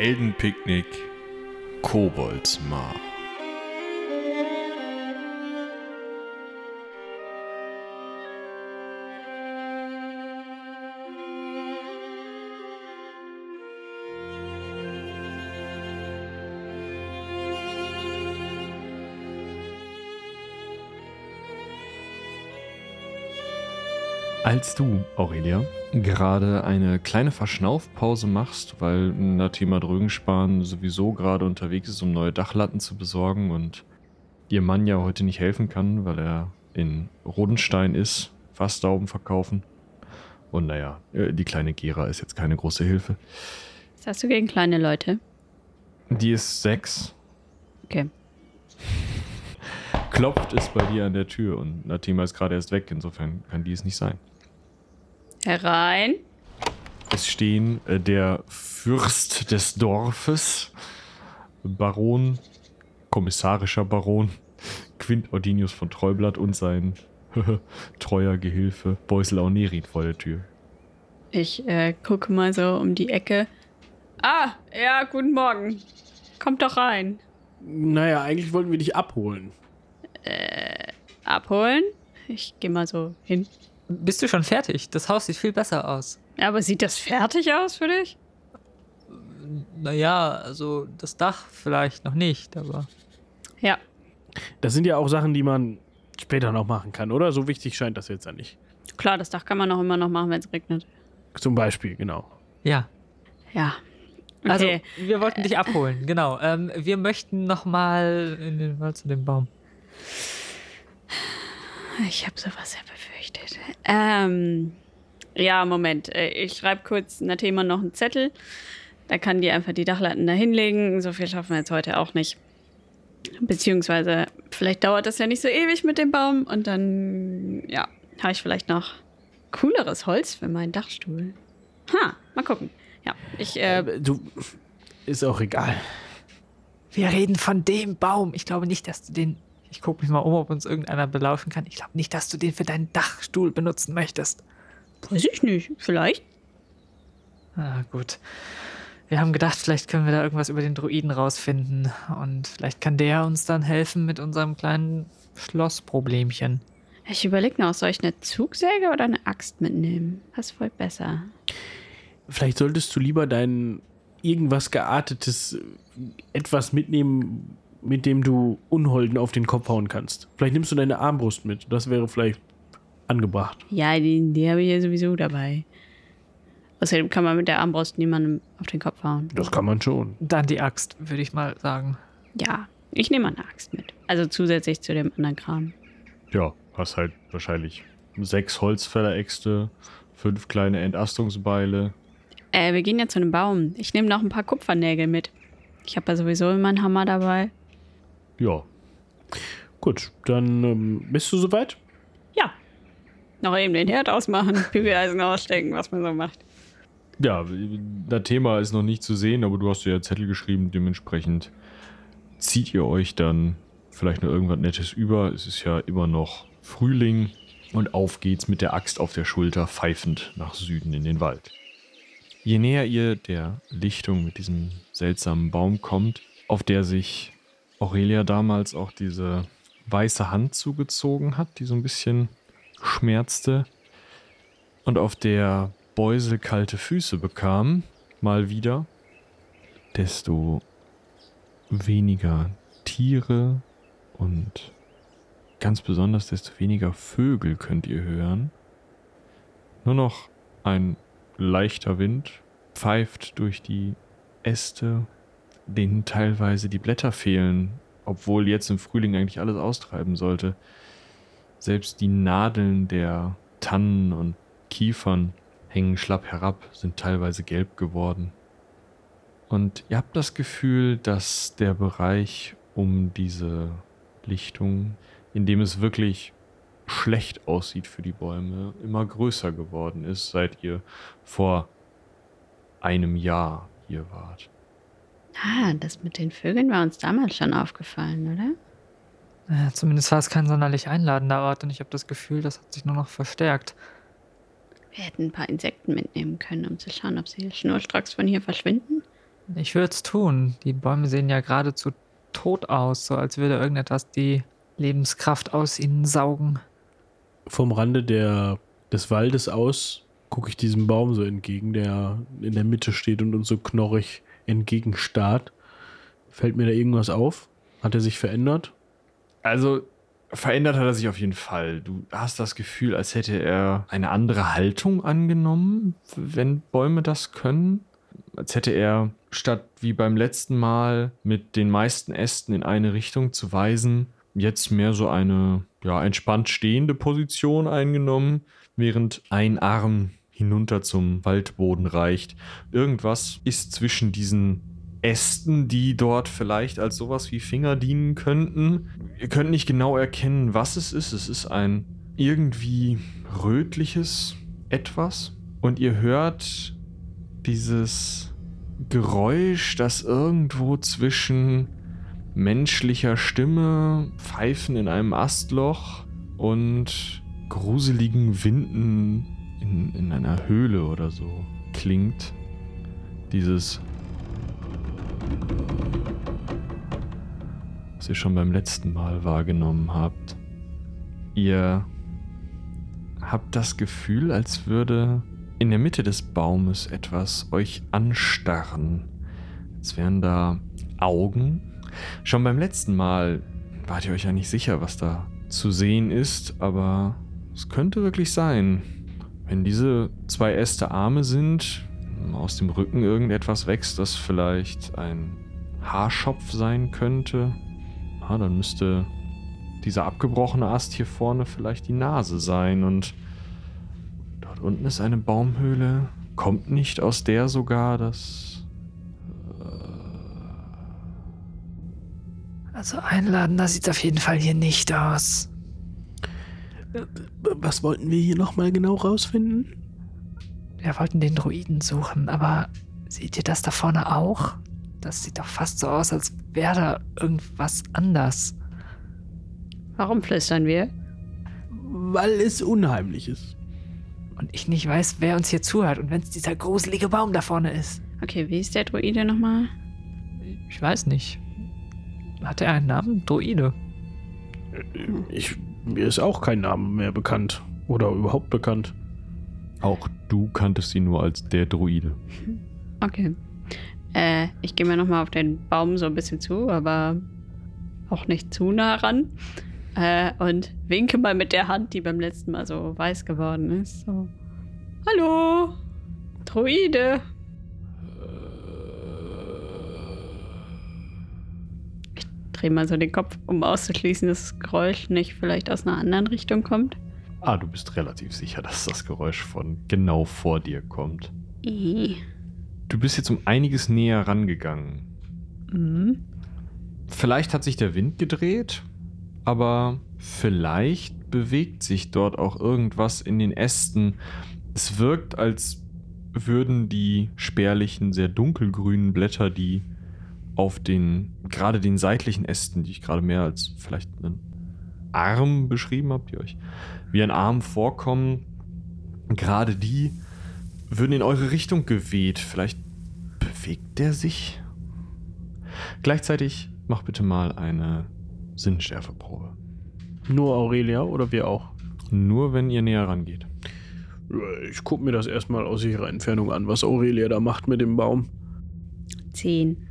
Heldenpicknick Koboldsmar. Als du, Aurelia, gerade eine kleine Verschnaufpause machst, weil Natima Drögenspahn sowieso gerade unterwegs ist, um neue Dachlatten zu besorgen und ihr Mann ja heute nicht helfen kann, weil er in Rodenstein ist, Fassdauben verkaufen. Und naja, äh, die kleine Gera ist jetzt keine große Hilfe. Was hast du gegen kleine Leute? Die ist sechs. Okay. Klopft es bei dir an der Tür und Natima ist gerade erst weg, insofern kann die es nicht sein. Herein. Es stehen äh, der Fürst des Dorfes, Baron, kommissarischer Baron, Quint Ordinius von Treublatt und sein treuer Gehilfe Beusel Aunerin vor der Tür. Ich äh, gucke mal so um die Ecke. Ah, ja, guten Morgen. Kommt doch rein. Naja, eigentlich wollten wir dich abholen. Abholen? Ich gehe mal so hin. Bist du schon fertig? Das Haus sieht viel besser aus. Ja, Aber sieht das fertig aus für dich? Naja, also das Dach vielleicht noch nicht, aber. Ja. Das sind ja auch Sachen, die man später noch machen kann, oder? So wichtig scheint das jetzt ja nicht. Klar, das Dach kann man auch immer noch machen, wenn es regnet. Zum Beispiel, genau. Ja. Ja. Also, Okay. wir wollten dich abholen, genau. Ähm, wir möchten nochmal in den Wald zu dem Baum. Ich habe sowas ja befürchtet. Ähm, ja, Moment. Äh, Ich schreibe kurz Nathema noch einen Zettel. Da kann die einfach die Dachlatten da hinlegen. So viel schaffen wir jetzt heute auch nicht. Beziehungsweise, vielleicht dauert das ja nicht so ewig mit dem Baum. Und dann, ja, habe ich vielleicht noch cooleres Holz für meinen Dachstuhl. Ha, mal gucken. Ja, ich, äh, Äh, du, ist auch egal. Wir reden von dem Baum. Ich glaube nicht, dass du den. Ich gucke mich mal um, ob uns irgendeiner belauschen kann. Ich glaube nicht, dass du den für deinen Dachstuhl benutzen möchtest. weiß ich nicht. Vielleicht. Ah, gut. Wir haben gedacht, vielleicht können wir da irgendwas über den Druiden rausfinden. Und vielleicht kann der uns dann helfen mit unserem kleinen Schlossproblemchen. Ich überlege noch, soll ich eine Zugsäge oder eine Axt mitnehmen? Was ist wohl besser? Vielleicht solltest du lieber dein irgendwas geartetes äh, etwas mitnehmen, mit dem du Unholden auf den Kopf hauen kannst. Vielleicht nimmst du deine Armbrust mit. Das wäre vielleicht angebracht. Ja, die, die habe ich ja sowieso dabei. Außerdem kann man mit der Armbrust niemandem auf den Kopf hauen. Das kann man schon. Dann die Axt, würde ich mal sagen. Ja, ich nehme eine Axt mit. Also zusätzlich zu dem anderen Kram. Ja, hast halt wahrscheinlich sechs Holzfälleräxte, fünf kleine Entastungsbeile. Äh, wir gehen ja zu einem Baum. Ich nehme noch ein paar Kupfernägel mit. Ich habe ja sowieso immer einen Hammer dabei. Ja, Gut, dann ähm, bist du soweit? Ja. Noch eben den Herd ausmachen, Bügeleisen ausstecken, was man so macht. Ja, das Thema ist noch nicht zu sehen, aber du hast ja Zettel geschrieben, dementsprechend zieht ihr euch dann vielleicht noch irgendwas Nettes über. Es ist ja immer noch Frühling und auf geht's mit der Axt auf der Schulter, pfeifend nach Süden in den Wald. Je näher ihr der Lichtung mit diesem seltsamen Baum kommt, auf der sich Aurelia damals auch diese weiße Hand zugezogen hat, die so ein bisschen schmerzte, und auf der Beusel kalte Füße bekam, mal wieder, desto weniger Tiere und ganz besonders desto weniger Vögel könnt ihr hören. Nur noch ein leichter Wind pfeift durch die Äste, denen teilweise die Blätter fehlen, obwohl jetzt im Frühling eigentlich alles austreiben sollte. Selbst die Nadeln der Tannen und Kiefern hängen schlapp herab, sind teilweise gelb geworden. Und ihr habt das Gefühl, dass der Bereich um diese Lichtung, in dem es wirklich schlecht aussieht für die Bäume, immer größer geworden ist, seit ihr vor einem Jahr hier wart. Ah, das mit den Vögeln war uns damals schon aufgefallen, oder? Ja, zumindest war es kein sonderlich einladender Ort und ich habe das Gefühl, das hat sich nur noch verstärkt. Wir hätten ein paar Insekten mitnehmen können, um zu schauen, ob sie schnurstracks von hier verschwinden. Ich würde es tun. Die Bäume sehen ja geradezu tot aus, so als würde irgendetwas die Lebenskraft aus ihnen saugen. Vom Rande der, des Waldes aus gucke ich diesem Baum so entgegen, der in der Mitte steht und uns so knorrig entgegenstarrt. Fällt mir da irgendwas auf? Hat er sich verändert? Also verändert hat er sich auf jeden Fall. Du hast das Gefühl, als hätte er eine andere Haltung angenommen, wenn Bäume das können. Als hätte er statt wie beim letzten Mal mit den meisten Ästen in eine Richtung zu weisen, jetzt mehr so eine ja, entspannt stehende Position eingenommen, während ein Arm hinunter zum Waldboden reicht. Irgendwas ist zwischen diesen Ästen, die dort vielleicht als sowas wie Finger dienen könnten. Ihr könnt nicht genau erkennen, was es ist. Es ist ein irgendwie rötliches etwas. Und ihr hört dieses Geräusch, das irgendwo zwischen menschlicher Stimme, Pfeifen in einem Astloch und gruseligen Winden in, in einer Höhle oder so klingt. Dieses was ihr schon beim letzten Mal wahrgenommen habt. Ihr habt das Gefühl, als würde in der Mitte des Baumes etwas euch anstarren. Als wären da Augen. Schon beim letzten Mal wart ihr euch ja nicht sicher, was da zu sehen ist, aber es könnte wirklich sein. Wenn diese zwei Äste Arme sind, aus dem Rücken irgendetwas wächst, das vielleicht ein Haarschopf sein könnte, ja, dann müsste dieser abgebrochene Ast hier vorne vielleicht die Nase sein und dort unten ist eine Baumhöhle. Kommt nicht aus der sogar das... Also einladender sieht es auf jeden Fall hier nicht aus. Was wollten wir hier nochmal genau rausfinden? Wir wollten den Druiden suchen, aber seht ihr das da vorne auch? Das sieht doch fast so aus, als wäre da irgendwas anders. Warum flüstern wir? Weil es unheimlich ist. Und ich nicht weiß, wer uns hier zuhört und wenn es dieser gruselige Baum da vorne ist. Okay, wie ist der Druide nochmal? Ich weiß nicht. Hat er einen Namen? Druide. Ich, mir ist auch kein Name mehr bekannt. Oder überhaupt bekannt. Auch du kanntest ihn nur als der Druide. Okay. Äh, ich gehe mir nochmal auf den Baum so ein bisschen zu, aber auch nicht zu nah ran. Äh, und winke mal mit der Hand, die beim letzten Mal so weiß geworden ist. So. Hallo, Druide. Drehe mal so den Kopf, um auszuschließen, dass das Geräusch nicht vielleicht aus einer anderen Richtung kommt. Ah, du bist relativ sicher, dass das Geräusch von genau vor dir kommt. I. Du bist jetzt um einiges näher rangegangen. Mhm. Vielleicht hat sich der Wind gedreht, aber vielleicht bewegt sich dort auch irgendwas in den Ästen. Es wirkt, als würden die spärlichen, sehr dunkelgrünen Blätter, die auf den, gerade den seitlichen Ästen, die ich gerade mehr als vielleicht einen Arm beschrieben habe, die euch wie ein Arm vorkommen, gerade die würden in eure Richtung geweht. Vielleicht bewegt der sich? Gleichzeitig mach bitte mal eine Sinnschärfeprobe. Nur Aurelia oder wir auch? Nur wenn ihr näher rangeht. Ich gucke mir das erstmal aus sicherer Entfernung an, was Aurelia da macht mit dem Baum. Zehn.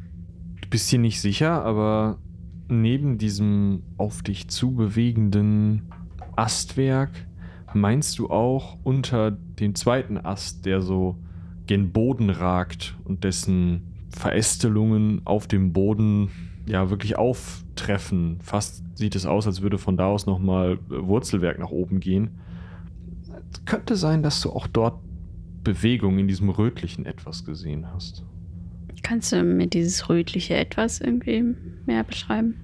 Bist dir nicht sicher, aber neben diesem auf dich zubewegenden Astwerk meinst du auch unter dem zweiten Ast, der so gen Boden ragt und dessen Verästelungen auf dem Boden ja wirklich auftreffen. Fast sieht es aus, als würde von da aus nochmal Wurzelwerk nach oben gehen. Es könnte sein, dass du auch dort Bewegung in diesem rötlichen etwas gesehen hast. Kannst du mir dieses rötliche Etwas irgendwie mehr beschreiben?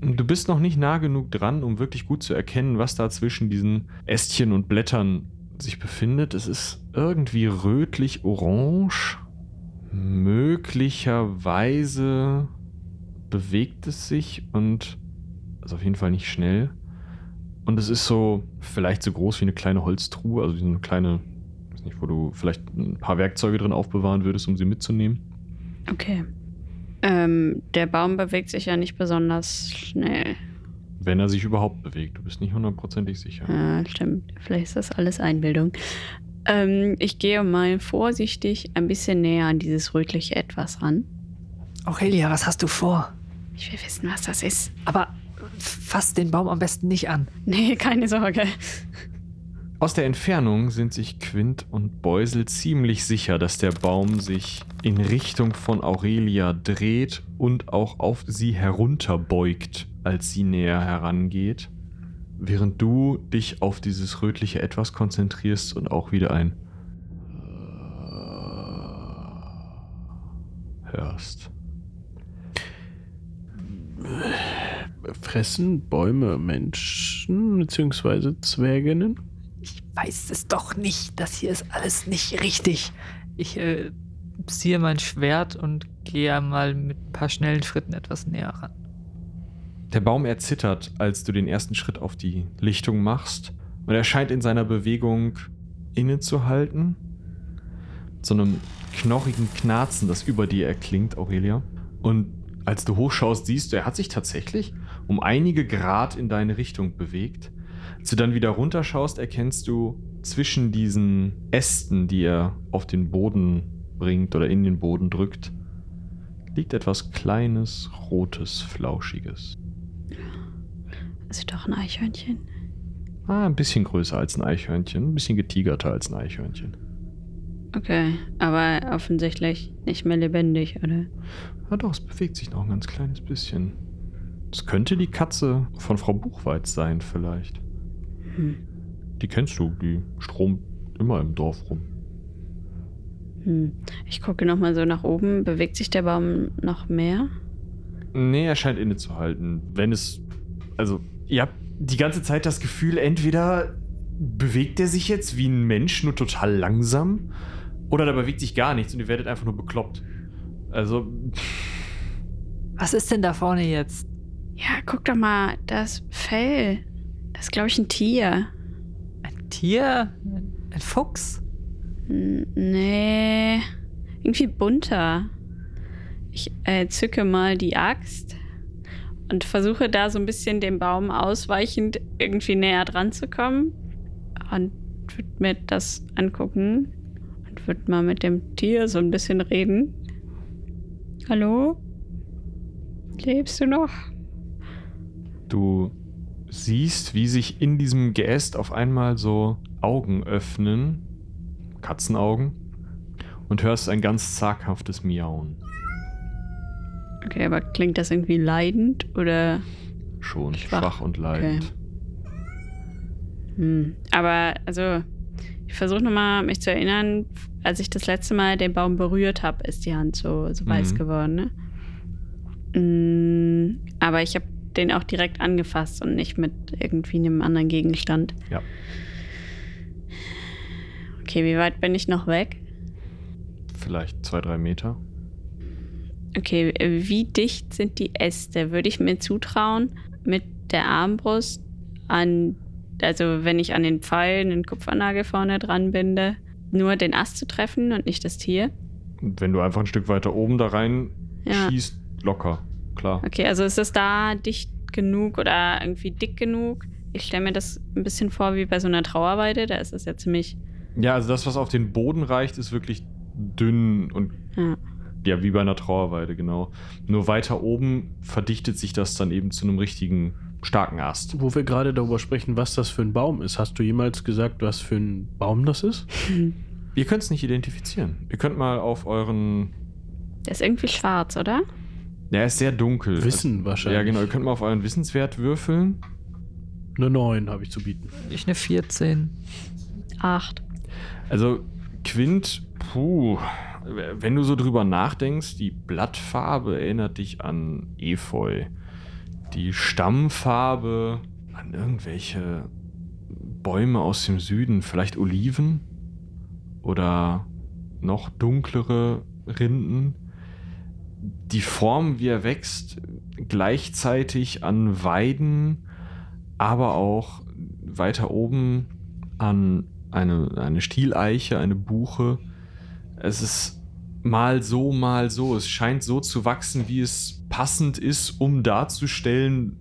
Du bist noch nicht nah genug dran, um wirklich gut zu erkennen, was da zwischen diesen Ästchen und Blättern sich befindet. Es ist irgendwie rötlich-orange. Möglicherweise bewegt es sich und ist auf jeden Fall nicht schnell. Und es ist so vielleicht so groß wie eine kleine Holztruhe, also so eine kleine, weiß nicht, wo du vielleicht ein paar Werkzeuge drin aufbewahren würdest, um sie mitzunehmen. Okay. Ähm, der Baum bewegt sich ja nicht besonders schnell. Wenn er sich überhaupt bewegt. Du bist nicht hundertprozentig sicher. Ja, stimmt. Vielleicht ist das alles Einbildung. Ähm, ich gehe mal vorsichtig ein bisschen näher an dieses rötliche Etwas ran. Aurelia, was hast du vor? Ich will wissen, was das ist. Aber fass den Baum am besten nicht an. Nee, keine Sorge. Aus der Entfernung sind sich Quint und Beusel ziemlich sicher, dass der Baum sich in Richtung von Aurelia dreht und auch auf sie herunterbeugt, als sie näher herangeht, während du dich auf dieses rötliche Etwas konzentrierst und auch wieder ein hörst. Fressen Bäume Menschen bzw. Zwerginnen? Ich weiß es doch nicht. Das hier ist alles nicht richtig. Ich äh, ziehe mein Schwert und gehe mal mit ein paar schnellen Schritten etwas näher ran. Der Baum erzittert, als du den ersten Schritt auf die Lichtung machst und er scheint in seiner Bewegung innezuhalten. Mit so einem knorrigen Knarzen, das über dir erklingt, Aurelia. Und als du hochschaust, siehst du, er hat sich tatsächlich um einige Grad in deine Richtung bewegt. Als du dann wieder runterschaust, erkennst du zwischen diesen Ästen, die er auf den Boden bringt oder in den Boden drückt, liegt etwas Kleines, Rotes, Flauschiges. Das ist doch ein Eichhörnchen. Ah, ein bisschen größer als ein Eichhörnchen, ein bisschen getigerter als ein Eichhörnchen. Okay, aber offensichtlich nicht mehr lebendig, oder? Ja doch, es bewegt sich noch ein ganz kleines bisschen. Es könnte die Katze von Frau Buchweiz sein, vielleicht. Hm. Die kennst du, die stromt immer im Dorf rum. Hm. Ich gucke nochmal so nach oben. Bewegt sich der Baum noch mehr? Nee, er scheint innezuhalten. Wenn es. Also, ihr habt die ganze Zeit das Gefühl, entweder bewegt er sich jetzt wie ein Mensch, nur total langsam, oder da bewegt sich gar nichts und ihr werdet einfach nur bekloppt. Also, Was ist denn da vorne jetzt? Ja, guck doch mal, das Fell. Das ist, glaube ich, ein Tier. Ein Tier? Ein Fuchs? N nee. Irgendwie bunter. Ich äh, zücke mal die Axt und versuche da so ein bisschen dem Baum ausweichend irgendwie näher dran zu kommen. Und würde mir das angucken und würde mal mit dem Tier so ein bisschen reden. Hallo? Lebst du noch? du siehst, wie sich in diesem Geäst auf einmal so Augen öffnen, Katzenaugen, und hörst ein ganz zaghaftes Miauen. Okay, aber klingt das irgendwie leidend oder? Schon Schwach. schwach, und leidend. Hm. Aber also, ich versuche nochmal mich zu erinnern, als ich das letzte Mal den Baum berührt habe, ist die Hand so, so weiß Mhm. geworden, ne? Mm, aber ich habe den auch direkt angefasst und nicht mit irgendwie einem anderen Gegenstand. Ja. Okay, wie weit bin ich noch weg? Vielleicht zwei, drei Meter. Okay, wie dicht sind die Äste? Würde ich mir zutrauen, mit der Armbrust an, also wenn ich an den Pfeil einen Kupfernagel vorne dran binde, nur den Ast zu treffen und nicht das Tier? Und wenn du einfach ein Stück weiter oben da rein Ja. schießt, locker, klar. Okay, also ist es da dicht genug oder irgendwie dick genug? Ich stelle mir das ein bisschen vor wie bei so einer Trauerweide, da ist es ja ziemlich. Ja, also das, was auf den Boden reicht, ist wirklich dünn und Ja. ja, wie bei einer Trauerweide, genau. Nur weiter oben verdichtet sich das dann eben zu einem richtigen starken Ast. Wo wir gerade darüber sprechen, was das für ein Baum ist. Hast du jemals gesagt, was für ein Baum das ist? Ihr könnt es nicht identifizieren. Ihr könnt mal auf euren. Der ist irgendwie schwarz, oder? Ja, er ist sehr dunkel. Wissen Also- wahrscheinlich. Ja, genau. Ihr könnt mal auf euren Wissenswert würfeln. Eine 9 habe ich zu bieten. Ich eine 14. Acht. Also, Quint, puh. Wenn du so drüber nachdenkst, die Blattfarbe erinnert dich an Efeu. Die Stammfarbe an irgendwelche Bäume aus dem Süden, vielleicht Oliven oder noch dunklere Rinden. Die Form, wie er wächst, gleichzeitig an Weiden, aber auch weiter oben an eine, eine Stieleiche, eine Buche. Es ist mal so, mal so. Es scheint so zu wachsen, wie es passend ist, um darzustellen,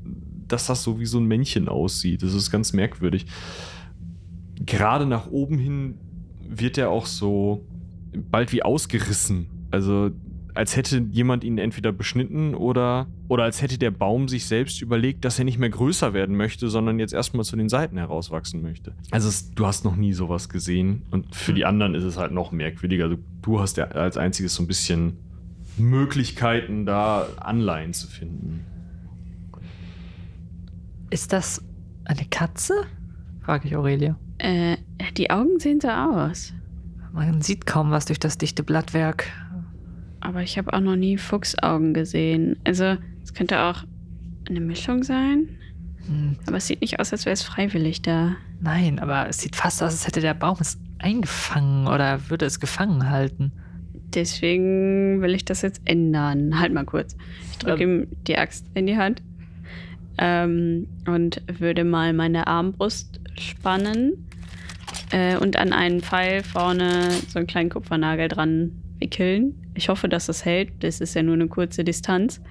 dass das so wie so ein Männchen aussieht. Das ist ganz merkwürdig. Gerade nach oben hin wird er auch so bald wie ausgerissen. Also als hätte jemand ihn entweder beschnitten oder, oder als hätte der Baum sich selbst überlegt, dass er nicht mehr größer werden möchte, sondern jetzt erstmal zu den Seiten herauswachsen möchte. Also es, du hast noch nie sowas gesehen und für die anderen ist es halt noch merkwürdiger. Du, du hast ja als einziges so ein bisschen Möglichkeiten, da Anleihen zu finden. Ist das eine Katze? frage ich Aurelia. Äh, die Augen sehen so aus. Man sieht kaum was durch das dichte Blattwerk. Aber ich habe auch noch nie Fuchsaugen gesehen. Also, es könnte auch eine Mischung sein. Hm, Aber es sieht nicht aus, als wäre es freiwillig da. nein, aber es sieht fast aus, als hätte der Baum es eingefangen oder würde es gefangen halten. Deswegen will ich das jetzt ändern. Halt mal kurz. Ich drücke ihm die Axt in die Hand ähm, und würde mal meine Armbrust spannen äh, und an einen Pfeil vorne so einen kleinen Kupfernagel dran wickeln. Ich hoffe, dass das hält. Das ist ja nur eine kurze Distanz.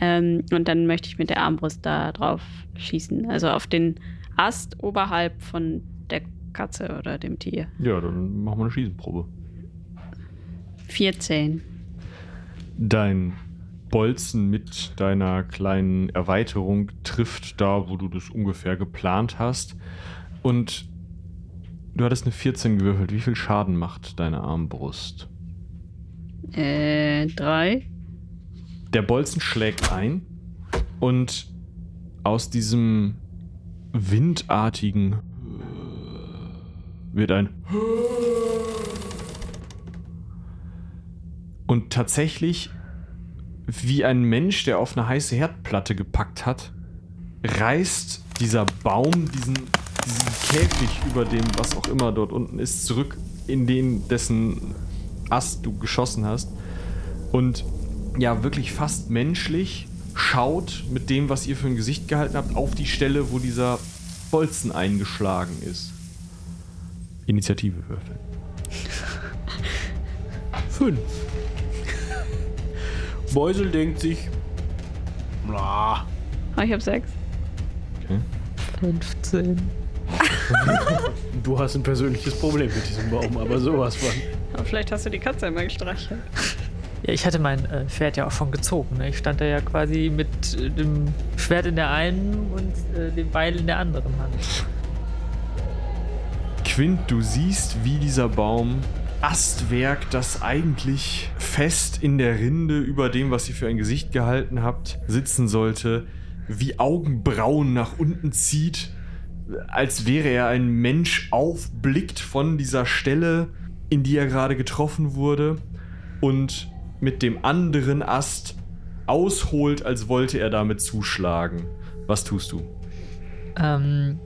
Ähm, und dann möchte ich mit der Armbrust da drauf schießen. Also auf den Ast oberhalb von der Katze oder dem Tier. Ja, dann machen wir eine Schießenprobe. 14. Dein Bolzen mit deiner kleinen Erweiterung trifft da, wo du das ungefähr geplant hast. Und du hattest eine 14 gewürfelt. Wie viel Schaden macht deine Armbrust? Äh, 3. Der Bolzen schlägt ein und aus diesem windartigen wird ein und tatsächlich wie ein Mensch, der auf eine heiße Herdplatte gepackt hat, reißt dieser Baum diesen, diesen Käfig über dem, was auch immer dort unten ist, zurück in den, dessen Ast du geschossen hast. Und ja, wirklich fast menschlich schaut mit dem, was ihr für ein Gesicht gehalten habt, auf die Stelle, wo dieser Bolzen eingeschlagen ist. Initiative würfeln. Fünf. Beusel denkt sich, na, Oh, ich habe 6. Okay. 15. du hast ein persönliches Problem mit diesem Baum, aber sowas von. Aber vielleicht hast du die Katze immer gestreichelt. Ja, ich hatte mein äh, Pferd ja auch schon gezogen. Ne? Ich stand da ja quasi mit äh, dem Schwert in der einen und äh, dem Beil in der anderen Hand. Quint, du siehst, wie dieser Baum Astwerk, das eigentlich fest in der Rinde über dem, was ihr für ein Gesicht gehalten habt, sitzen sollte, wie Augenbrauen nach unten zieht, als wäre er ein Mensch aufblickt von dieser Stelle, in die er gerade getroffen wurde und mit dem anderen Ast ausholt, als wollte er damit zuschlagen. Was tust du? Ähm,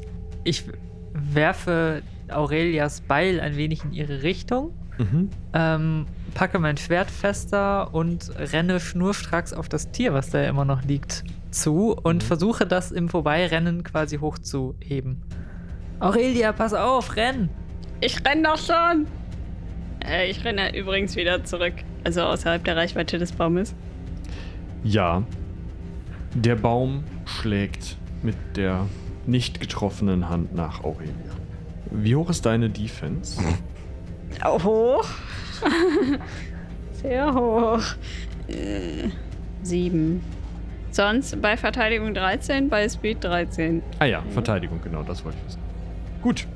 ich werfe Aurelias Beil ein wenig in ihre Richtung, Mhm. ähm, packe mein Schwert fester und renne schnurstracks auf das Tier, was da immer noch liegt, zu und versuche das im Vorbeirennen quasi hochzuheben. Aurelia, pass auf, renn! Ich renn doch schon! Äh, ich renne übrigens wieder zurück. Also außerhalb der Reichweite des Baumes. Ja. Der Baum schlägt mit der nicht getroffenen Hand nach Aurelia. Wie hoch ist deine Defense? Oh, hoch. Sehr hoch. Äh, sieben. Sonst bei Verteidigung 13, bei Speed 13. Ah ja, Verteidigung, genau, das wollte ich wissen. Gut.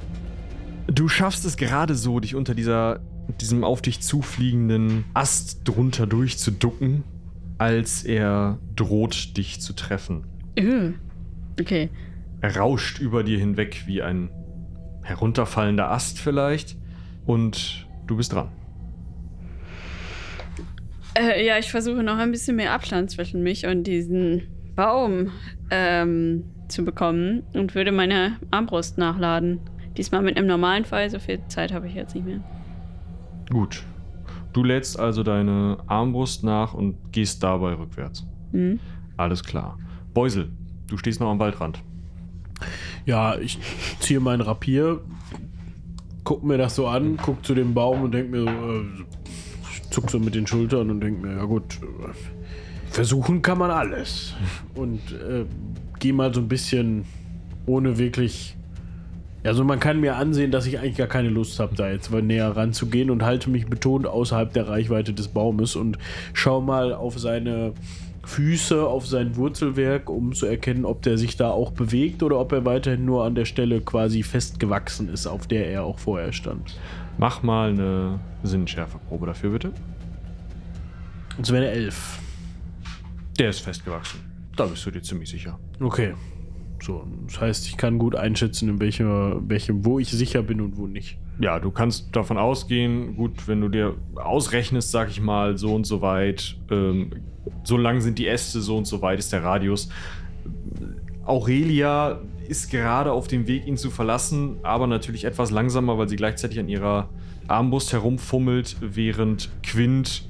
Du schaffst es gerade so, dich unter dieser, diesem auf dich zufliegenden Ast drunter durchzuducken, als er droht, dich zu treffen. Äh. Okay. Er rauscht über dir hinweg wie ein herunterfallender Ast vielleicht. Und du bist dran. Äh, ja, ich versuche noch ein bisschen mehr Abstand zwischen mich und diesen Baum ähm, zu bekommen und würde meine Armbrust nachladen. Diesmal mit einem normalen Pfeil, so viel Zeit habe ich jetzt nicht mehr. Gut. Du lädst also deine Armbrust nach und gehst dabei rückwärts. Hm? Alles klar. Beusel, du stehst noch am Waldrand. Ja, ich ziehe meinen Rapier, guck mir das so an, guck zu dem Baum und denk mir so, äh, zuck so mit den Schultern und denke mir, ja gut, äh, versuchen kann man alles. Und äh, gehe mal so ein bisschen ohne wirklich. Also man kann mir ansehen, dass ich eigentlich gar keine Lust habe, da jetzt mal näher ranzugehen und halte mich betont außerhalb der Reichweite des Baumes und schau mal auf seine Füße, auf sein Wurzelwerk, um zu erkennen, ob der sich da auch bewegt oder ob er weiterhin nur an der Stelle quasi festgewachsen ist, auf der er auch vorher stand. Mach mal eine Sinnschärfeprobe dafür, bitte. Und wäre eine Elf. Der ist festgewachsen. Da bist du dir ziemlich sicher. Okay. So, das heißt, ich kann gut einschätzen, in welchem, welchem, wo ich sicher bin und wo nicht. Ja, du kannst davon ausgehen, gut, wenn du dir ausrechnest, sag ich mal, so und so weit, ähm, so lang sind die Äste, so und so weit ist der Radius. Aurelia ist gerade auf dem Weg, ihn zu verlassen, aber natürlich etwas langsamer, weil sie gleichzeitig an ihrer Armbrust herumfummelt, während Quint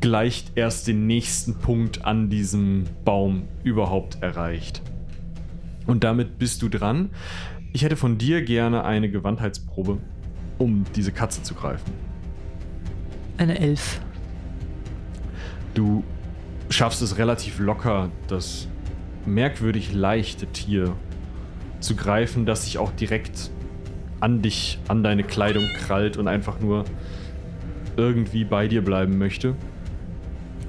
gleich erst den nächsten Punkt an diesem Baum überhaupt erreicht. Und damit bist du dran. Ich hätte von dir gerne eine Gewandheitsprobe, um diese Katze zu greifen. Eine Elf. Du schaffst es relativ locker, das merkwürdig leichte Tier zu greifen, das sich auch direkt an dich, an deine Kleidung krallt und einfach nur irgendwie bei dir bleiben möchte.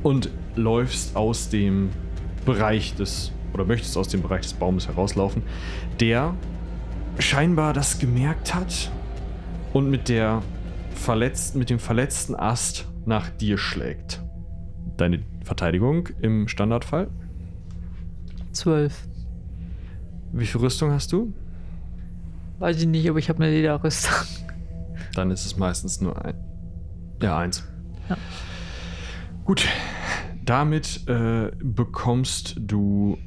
Und läufst aus dem Bereich des, oder möchtest aus dem Bereich des Baumes herauslaufen, der scheinbar das gemerkt hat und mit der verletzten, mit dem verletzten Ast nach dir schlägt. Deine Verteidigung im Standardfall. Zwölf. Wie viel Rüstung hast du? Weiß ich nicht, aber ich habe eine Lederrüstung. Dann ist es meistens nur ein. Ja, eins. Ja. Gut. Damit äh, bekommst du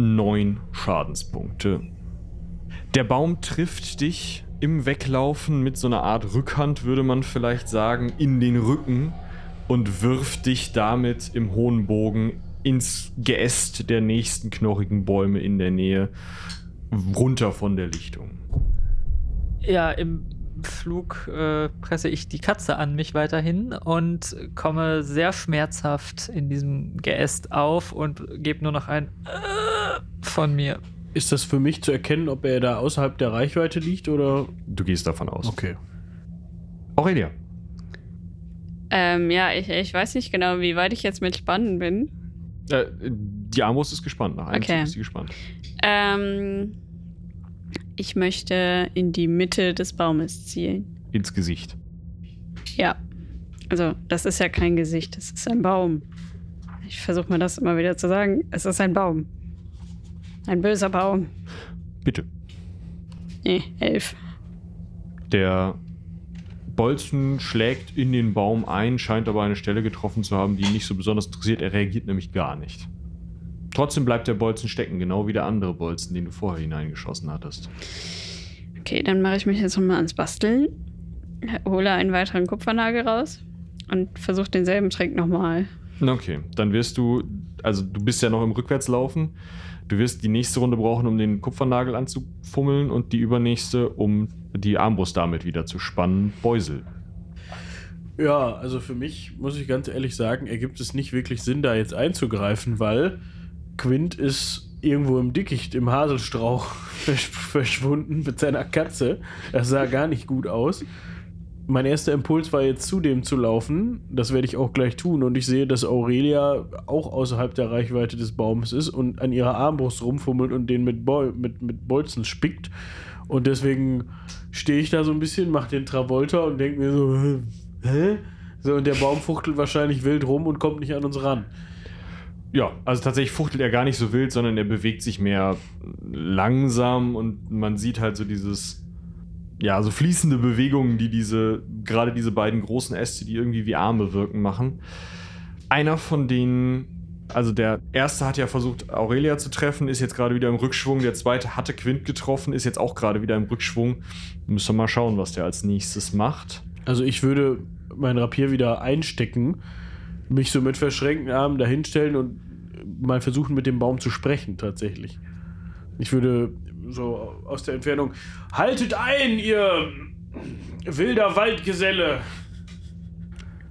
neun Schadenspunkte. Der Baum trifft dich im Weglaufen mit so einer Art Rückhand, würde man vielleicht sagen, in den Rücken und wirft dich damit im hohen Bogen ins Geäst der nächsten knorrigen Bäume in der Nähe runter von der Lichtung. Ja, im Flug äh, presse ich die Katze an mich weiterhin und komme sehr schmerzhaft in diesem Geäst auf und gebe nur noch ein äh, von mir. Ist das für mich zu erkennen, ob er da außerhalb der Reichweite liegt oder? Du gehst davon aus. Okay. Aurelia. Ähm, ja, ich, ich weiß nicht genau, wie weit ich jetzt mit Spannen bin. Äh, die Armbrust ist gespannt. Nach einem Okay. Ist sie gespannt. Ähm, ich möchte in die Mitte des Baumes zielen. Ins Gesicht. Ja. Also, das ist ja kein Gesicht, das ist ein Baum. Ich versuche mir das immer wieder zu sagen. Es ist ein Baum. Ein böser Baum. Bitte. Nee, elf. Der Bolzen schlägt in den Baum ein, scheint aber eine Stelle getroffen zu haben, die ihn nicht so besonders interessiert. Er reagiert nämlich gar nicht. Trotzdem bleibt der Bolzen stecken, genau wie der andere Bolzen, den du vorher hineingeschossen hattest. Okay, dann mache ich mich jetzt nochmal ans Basteln. Hole einen weiteren Kupfernagel raus und versuche denselben Trick nochmal. Okay, dann wirst du, also du bist ja noch im Rückwärtslaufen. Du wirst die nächste Runde brauchen, um den Kupfernagel anzufummeln und die übernächste, um die Armbrust damit wieder zu spannen. Beusel. Ja, also für mich, muss ich ganz ehrlich sagen, ergibt es nicht wirklich Sinn, da jetzt einzugreifen, weil Quint ist irgendwo im Dickicht, im Haselstrauch versch verschwunden mit seiner Katze. Das sah gar nicht gut aus. Mein erster Impuls war jetzt zu dem zu laufen. Das werde ich auch gleich tun. Und ich sehe, dass Aurelia auch außerhalb der Reichweite des Baumes ist und an ihrer Armbrust rumfummelt und den mit, Bol mit, mit Bolzen spickt. Und deswegen stehe ich da so ein bisschen, mache den Travolta und denke mir so, hä? So, und der Baum fuchtelt wahrscheinlich wild rum und kommt nicht an uns ran. Ja, also tatsächlich fuchtelt er gar nicht so wild, sondern er bewegt sich mehr langsam und man sieht halt so dieses, ja, so fließende Bewegungen, die diese, gerade diese beiden großen Äste, die irgendwie wie Arme wirken, machen. Einer von denen, also der erste hat ja versucht, Aurelia zu treffen, ist jetzt gerade wieder im Rückschwung. Der zweite hatte Quint getroffen, ist jetzt auch gerade wieder im Rückschwung. Müssen wir mal schauen, was der als nächstes macht. Also ich würde mein Rapier wieder einstecken, mich so mit verschränkten Armen dahinstellen und mal versuchen, mit dem Baum zu sprechen, tatsächlich. Ich würde so aus der Entfernung, haltet ein, ihr wilder Waldgeselle!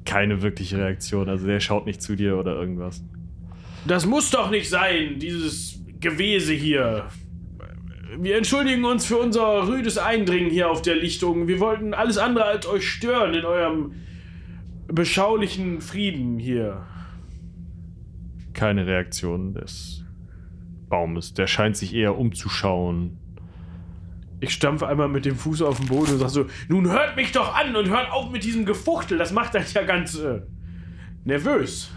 keine wirkliche Reaktion. Also der schaut nicht zu dir oder irgendwas. Das muss doch nicht sein, dieses Gewese hier. Wir entschuldigen uns für unser rüdes Eindringen hier auf der Lichtung. Wir wollten alles andere als euch stören in eurem beschaulichen Frieden hier. Keine Reaktion des Baumes. Der scheint sich eher umzuschauen. Ich stampfe einmal mit dem Fuß auf den Boden und sage so: Nun hört mich doch an und hört auf mit diesem Gefuchtel. Das macht euch ja ganz äh, nervös.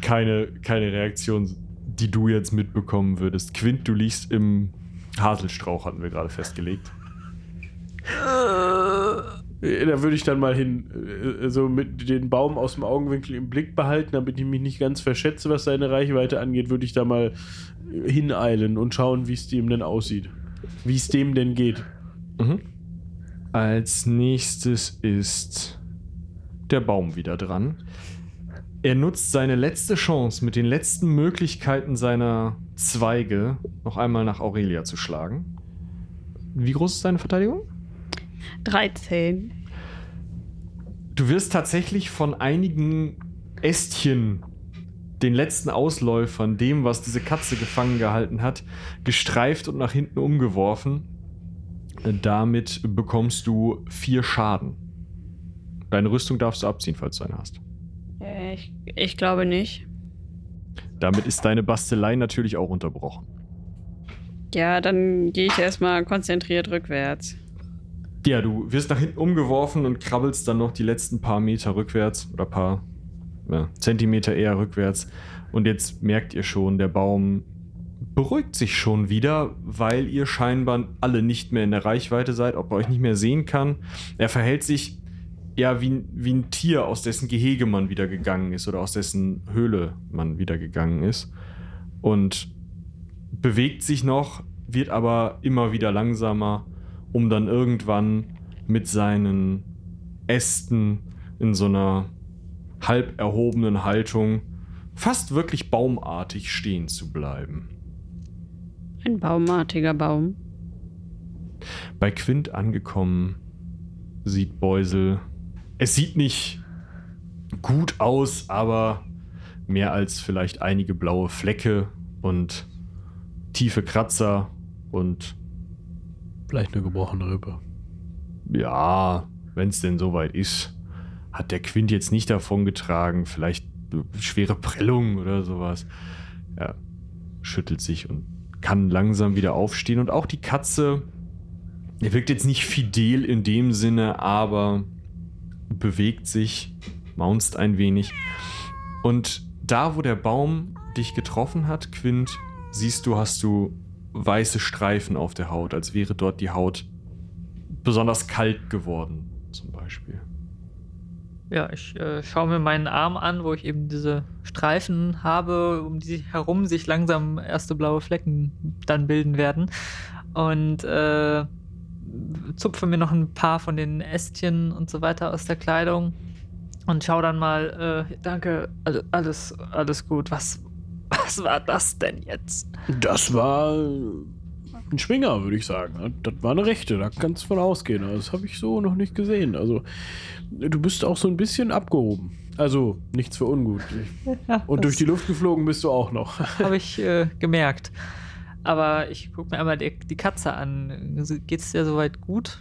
Keine, keine Reaktion, die du jetzt mitbekommen würdest. Quint, du liegst im Haselstrauch, hatten wir gerade festgelegt. Äh, Da würde ich dann mal hin, äh, so mit den Baum aus dem Augenwinkel im Blick behalten, damit ich mich nicht ganz verschätze, was seine Reichweite angeht, würde ich da mal äh, hineilen und schauen, wie es dem denn aussieht. Wie es dem denn geht. Mhm. Als nächstes ist der Baum wieder dran. Er nutzt seine letzte Chance mit den letzten Möglichkeiten seiner Zweige noch einmal nach Aurelia zu schlagen. Wie groß ist deine Verteidigung? 13. Du wirst tatsächlich von einigen Ästchen, den letzten Ausläufern, dem, was diese Katze gefangen gehalten hat, gestreift und nach hinten umgeworfen. Damit bekommst du vier Schaden. Deine Rüstung darfst du abziehen, falls du eine hast. Äh, Ich, ich glaube nicht. Damit ist deine Bastelei natürlich auch unterbrochen. Ja, dann gehe ich erstmal konzentriert rückwärts. Ja, du wirst nach hinten umgeworfen und krabbelst dann noch die letzten paar Meter rückwärts oder paar ja, Zentimeter eher rückwärts. Und jetzt merkt ihr schon, der Baum beruhigt sich schon wieder, weil ihr scheinbar alle nicht mehr in der Reichweite seid, ob er euch nicht mehr sehen kann. Er verhält sich ja wie, wie ein Tier, aus dessen Gehege man wieder gegangen ist oder aus dessen Höhle man wieder gegangen ist. Und bewegt sich noch, wird aber immer wieder langsamer, um dann irgendwann mit seinen Ästen in so einer halb erhobenen Haltung fast wirklich baumartig stehen zu bleiben. Ein baumartiger Baum. Bei Quint angekommen sieht Beusel. Es sieht nicht gut aus, aber mehr als vielleicht einige blaue Flecke und tiefe Kratzer und Vielleicht eine gebrochene Rippe. ja, wenn es denn soweit ist, hat der Quint jetzt nicht davon getragen. Vielleicht schwere Prellung oder sowas. Er schüttelt sich und kann langsam wieder aufstehen. Und auch die Katze, er wirkt jetzt nicht fidel in dem Sinne, aber bewegt sich, maunzt ein wenig. Und da, wo der Baum dich getroffen hat, Quint, siehst du, hast du weiße Streifen auf der Haut, als wäre dort die Haut besonders kalt geworden, zum Beispiel. Ja, ich äh, schaue mir meinen Arm an, wo ich eben diese Streifen habe, um die herum sich langsam erste blaue Flecken dann bilden werden. Und äh, zupfe mir noch ein paar von den Ästchen und so weiter aus der Kleidung und schaue dann mal, äh, danke, all- alles, alles gut. Was, was war das denn jetzt? Das war ein Schwinger, würde ich sagen. Das war eine rechte, da kannst du von ausgehen. Also, Das habe ich so noch nicht gesehen. Also, du bist auch so ein bisschen abgehoben. Also, nichts für ungut. Und durch die Luft geflogen bist du auch noch. Habe ich äh, gemerkt. Aber ich gucke mir einmal die, die Katze an. Geht es dir soweit gut?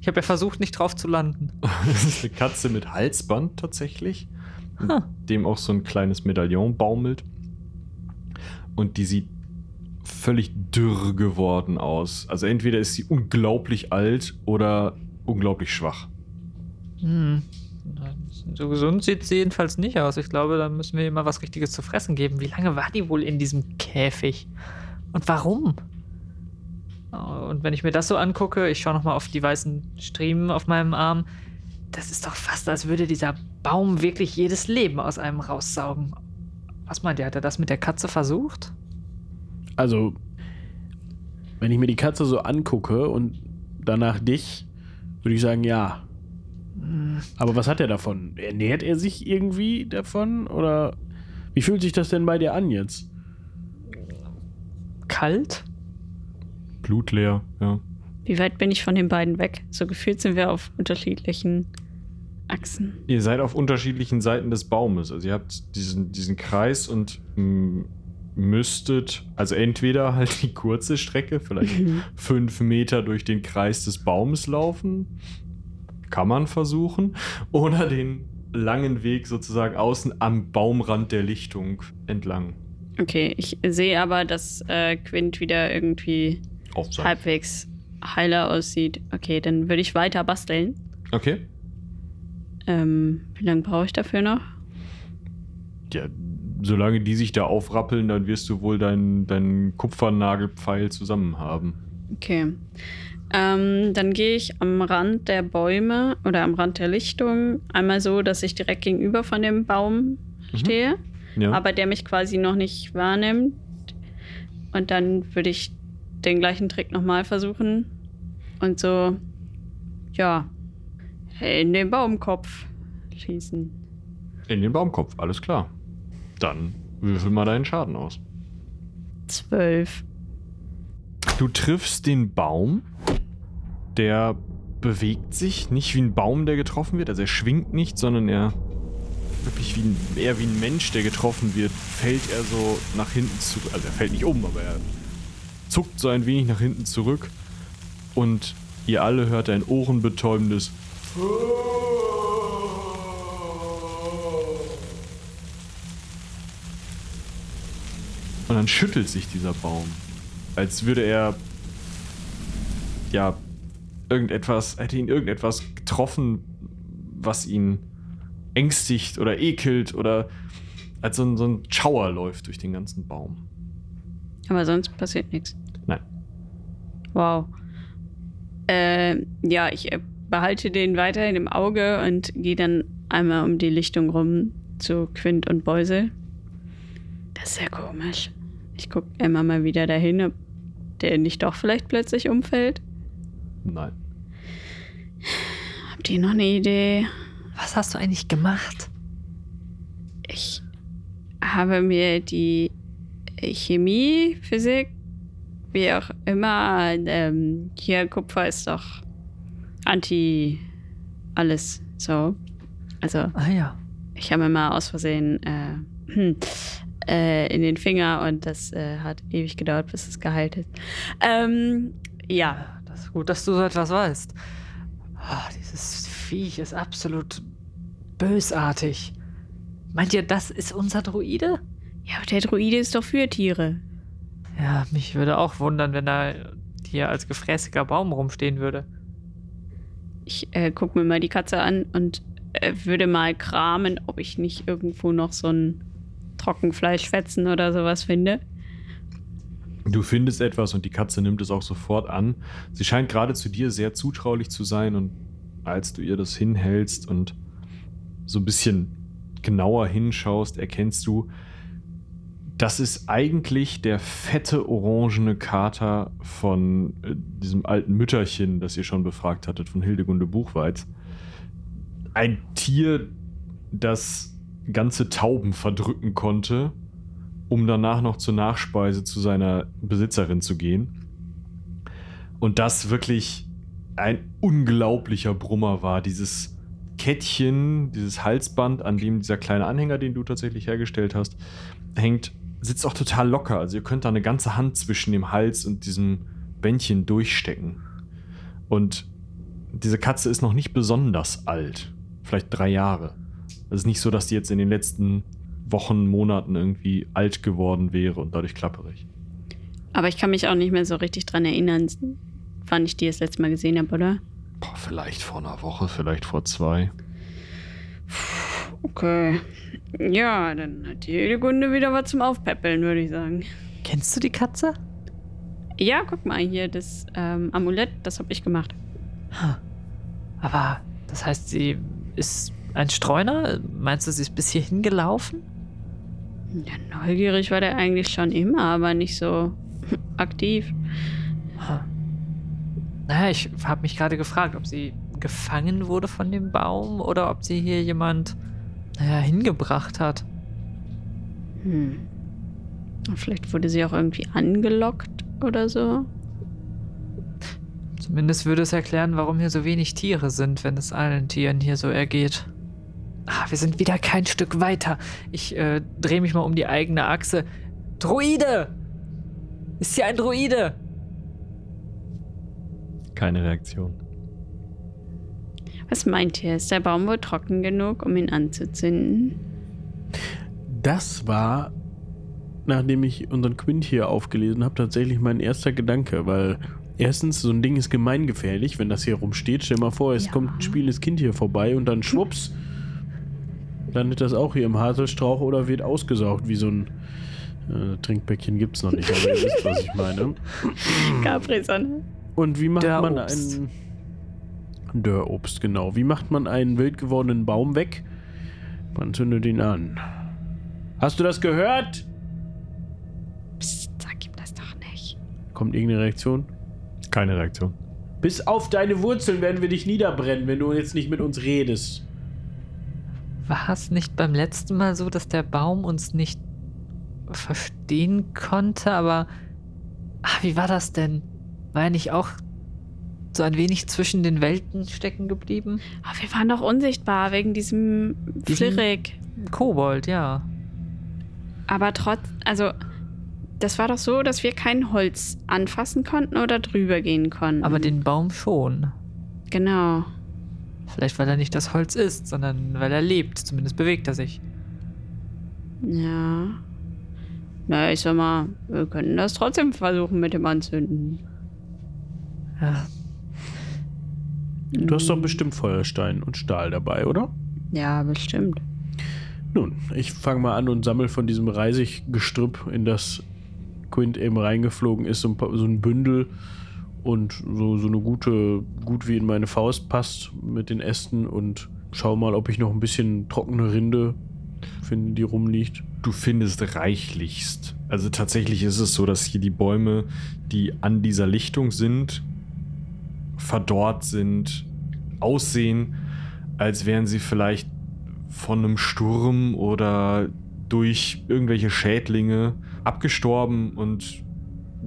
Ich habe ja versucht, nicht drauf zu landen. Das ist eine Katze mit Halsband tatsächlich, Huh. dem auch so ein kleines Medaillon baumelt. Und die sieht völlig dürr geworden aus. Also entweder ist sie unglaublich alt oder unglaublich schwach. Hm. So gesund sieht sie jedenfalls nicht aus. Ich glaube, da müssen wir ihr mal was Richtiges zu fressen geben. Wie lange war die wohl in diesem Käfig? Und warum? Oh, Und wenn ich mir das so angucke, ich schaue nochmal auf die weißen Striemen auf meinem Arm. Das ist doch fast, als würde dieser Baum wirklich jedes Leben aus einem raussaugen. Was meint ihr? Hat er das mit der Katze versucht? Also, wenn ich mir die Katze so angucke und danach dich, würde ich sagen, ja. Aber was hat er davon? Ernährt er sich irgendwie davon? Oder wie fühlt sich das denn bei dir an jetzt? Kalt? Blutleer, ja. Wie weit bin ich von den beiden weg? So gefühlt sind wir auf unterschiedlichen Achsen. Ihr seid auf unterschiedlichen Seiten des Baumes. Also ihr habt diesen, diesen Kreis und mm, müsstet, also entweder halt die kurze Strecke, vielleicht Mhm. fünf Meter durch den Kreis des Baumes laufen. Kann man versuchen. Oder den langen Weg sozusagen außen am Baumrand der Lichtung entlang. Okay, ich sehe aber, dass äh, Quint wieder irgendwie halbwegs heiler aussieht. Okay, dann würde ich weiter basteln. Okay. Ähm, wie lange brauche ich dafür noch? Ja, solange die sich da aufrappeln, dann wirst du wohl deinen deinen Kupfernagelpfeil zusammen haben. Okay. Ähm, dann gehe ich am Rand der Bäume oder am Rand der Lichtung einmal so, dass ich direkt gegenüber von dem Baum stehe, Ja. aber der mich quasi noch nicht wahrnimmt. Und dann würde ich den gleichen Trick nochmal versuchen und so, ja, in den Baumkopf schießen. In den Baumkopf, alles klar. Dann würfel mal deinen Schaden aus. Zwölf. Du triffst den Baum, der bewegt sich, nicht wie ein Baum, der getroffen wird. Also er schwingt nicht, sondern er wirklich wie ein, eher wie ein Mensch, der getroffen wird, fällt er so nach hinten zurück. Also er fällt nicht um, aber er zuckt so ein wenig nach hinten zurück. Und ihr alle hört ein ohrenbetäubendes Und dann schüttelt sich dieser Baum. Als würde er. Ja. Irgendetwas. Hätte ihn irgendetwas getroffen, was ihn ängstigt oder ekelt oder. Als so ein, so ein Schauer läuft durch den ganzen Baum. Aber sonst passiert nichts. Nein. Wow. Äh, ja, ich äh, behalte den weiterhin im Auge und gehe dann einmal um die Lichtung rum zu Quint und Beusel. Das ist ja komisch. Ich gucke immer mal wieder dahin, ob der nicht doch vielleicht plötzlich umfällt. Nein. Habt ihr noch eine Idee? Was hast du eigentlich gemacht? Ich habe mir die Chemie, Physik, wie auch immer, ähm, hier Kupfer ist doch anti alles so. Also Ah ja. ich habe mir mal aus Versehen äh, hm, äh, in den Finger und das äh, hat ewig gedauert, bis es geheilt ist. Ähm, ja, das ist gut, dass du so etwas weißt. Ah, dieses Viech ist absolut bösartig. Meint ihr, das ist unser Druide? ja, aber der Druide ist doch für Tiere. Ja, mich würde auch wundern, wenn er hier als gefräßiger Baum rumstehen würde. Ich äh, gucke mir mal die Katze an und äh, würde mal kramen, ob ich nicht irgendwo noch so ein Trockenfleischfetzen oder sowas finde. Du findest etwas und die Katze nimmt es auch sofort an. Sie scheint gerade zu dir sehr zutraulich zu sein und als du ihr das hinhältst und so ein bisschen genauer hinschaust, erkennst du, das ist eigentlich der fette orangene Kater von äh, diesem alten Mütterchen, das ihr schon befragt hattet, von Hildegunde Buchweiz. Ein Tier, das ganze Tauben verdrücken konnte, um danach noch zur Nachspeise zu seiner Besitzerin zu gehen. Und das wirklich ein unglaublicher Brummer war. Dieses Kettchen, dieses Halsband, an dem dieser kleine Anhänger, den du tatsächlich hergestellt hast, hängt, sitzt auch total locker. Also ihr könnt da eine ganze Hand zwischen dem Hals und diesem Bändchen durchstecken. Und diese Katze ist noch nicht besonders alt. Vielleicht drei Jahre. Es ist nicht so, dass die jetzt in den letzten Wochen, Monaten irgendwie alt geworden wäre und dadurch klapperig. Aber ich kann mich auch nicht mehr so richtig dran erinnern, wann ich die das letzte Mal gesehen habe, oder? Boah, vielleicht vor einer Woche, vielleicht vor zwei. Okay. Ja, dann hat die Hildegunde wieder was zum Aufpäppeln, würde ich sagen. Kennst du die Katze? Ja, guck mal hier, das ähm, Amulett, das habe ich gemacht. Aber das heißt, sie ist ein Streuner? Meinst du, sie ist bis hierhin gelaufen? Ja, neugierig war der eigentlich schon immer, aber nicht so aktiv. Ha. Naja, ich habe mich gerade gefragt, ob sie gefangen wurde von dem Baum oder ob sie hier jemand, naja, hingebracht hat. Hm. Vielleicht wurde sie auch irgendwie angelockt oder so. Zumindest würde es erklären, warum hier so wenig Tiere sind, wenn es allen Tieren hier so ergeht. Ah, wir sind wieder kein Stück weiter. Ich äh, drehe mich mal um die eigene Achse. Druide! Ist hier ein Druide? Keine Reaktion. Was meint ihr? Ist der Baum wohl trocken genug, um ihn anzuzünden? Das war, nachdem ich unseren Quint hier aufgelesen habe, tatsächlich mein erster Gedanke, weil erstens, so ein Ding ist gemeingefährlich, wenn das hier rumsteht. Stell mal vor, es Ja. kommt ein spielendes Kind hier vorbei und dann schwupps, landet das auch hier im Haselstrauch oder wird ausgesaugt wie so ein äh, Trinkbäckchen gibt's noch nicht, aber ihr wisst, was ich meine. Capri-Sonne. Und wie macht man Dörrobst. einen Dörrobst, genau. Wie macht man einen wild gewordenen Baum weg? Man zündet ihn an. Hast du das gehört? Psst, sag ihm das doch nicht. Kommt irgendeine Reaktion? Keine Reaktion. Bis auf deine Wurzeln werden wir dich niederbrennen, wenn du jetzt nicht mit uns redest. War es nicht beim letzten Mal so, dass der Baum uns nicht verstehen konnte? Aber. Ah, wie war das denn? War er nicht auch so ein wenig zwischen den Welten stecken geblieben? Oh, wir waren doch unsichtbar wegen diesem Diesem- Flirrig. Kobold, ja. Aber trotz, also, das war doch so, dass wir kein Holz anfassen konnten oder drüber gehen konnten. Aber den Baum schon. Genau. Vielleicht, weil er nicht das Holz ist, sondern weil er lebt. Zumindest bewegt er sich. Ja. Na, ich sag mal, wir könnten das trotzdem versuchen mit dem Anzünden. Ja, Du hast doch bestimmt Feuerstein und Stahl dabei, oder? Ja, bestimmt. Nun, ich fange mal an und sammle von diesem Reisiggestrüpp, in das Quint eben reingeflogen ist, so ein, paar, so ein Bündel und so, so eine gute, gut wie in meine Faust passt mit den Ästen und schau mal, ob ich noch ein bisschen trockene Rinde finde, die rumliegt. Du findest reichlichst. Also tatsächlich ist es so, dass hier die Bäume, die an dieser Lichtung sind, verdorrt sind, aussehen, als wären sie vielleicht von einem Sturm oder durch irgendwelche Schädlinge abgestorben und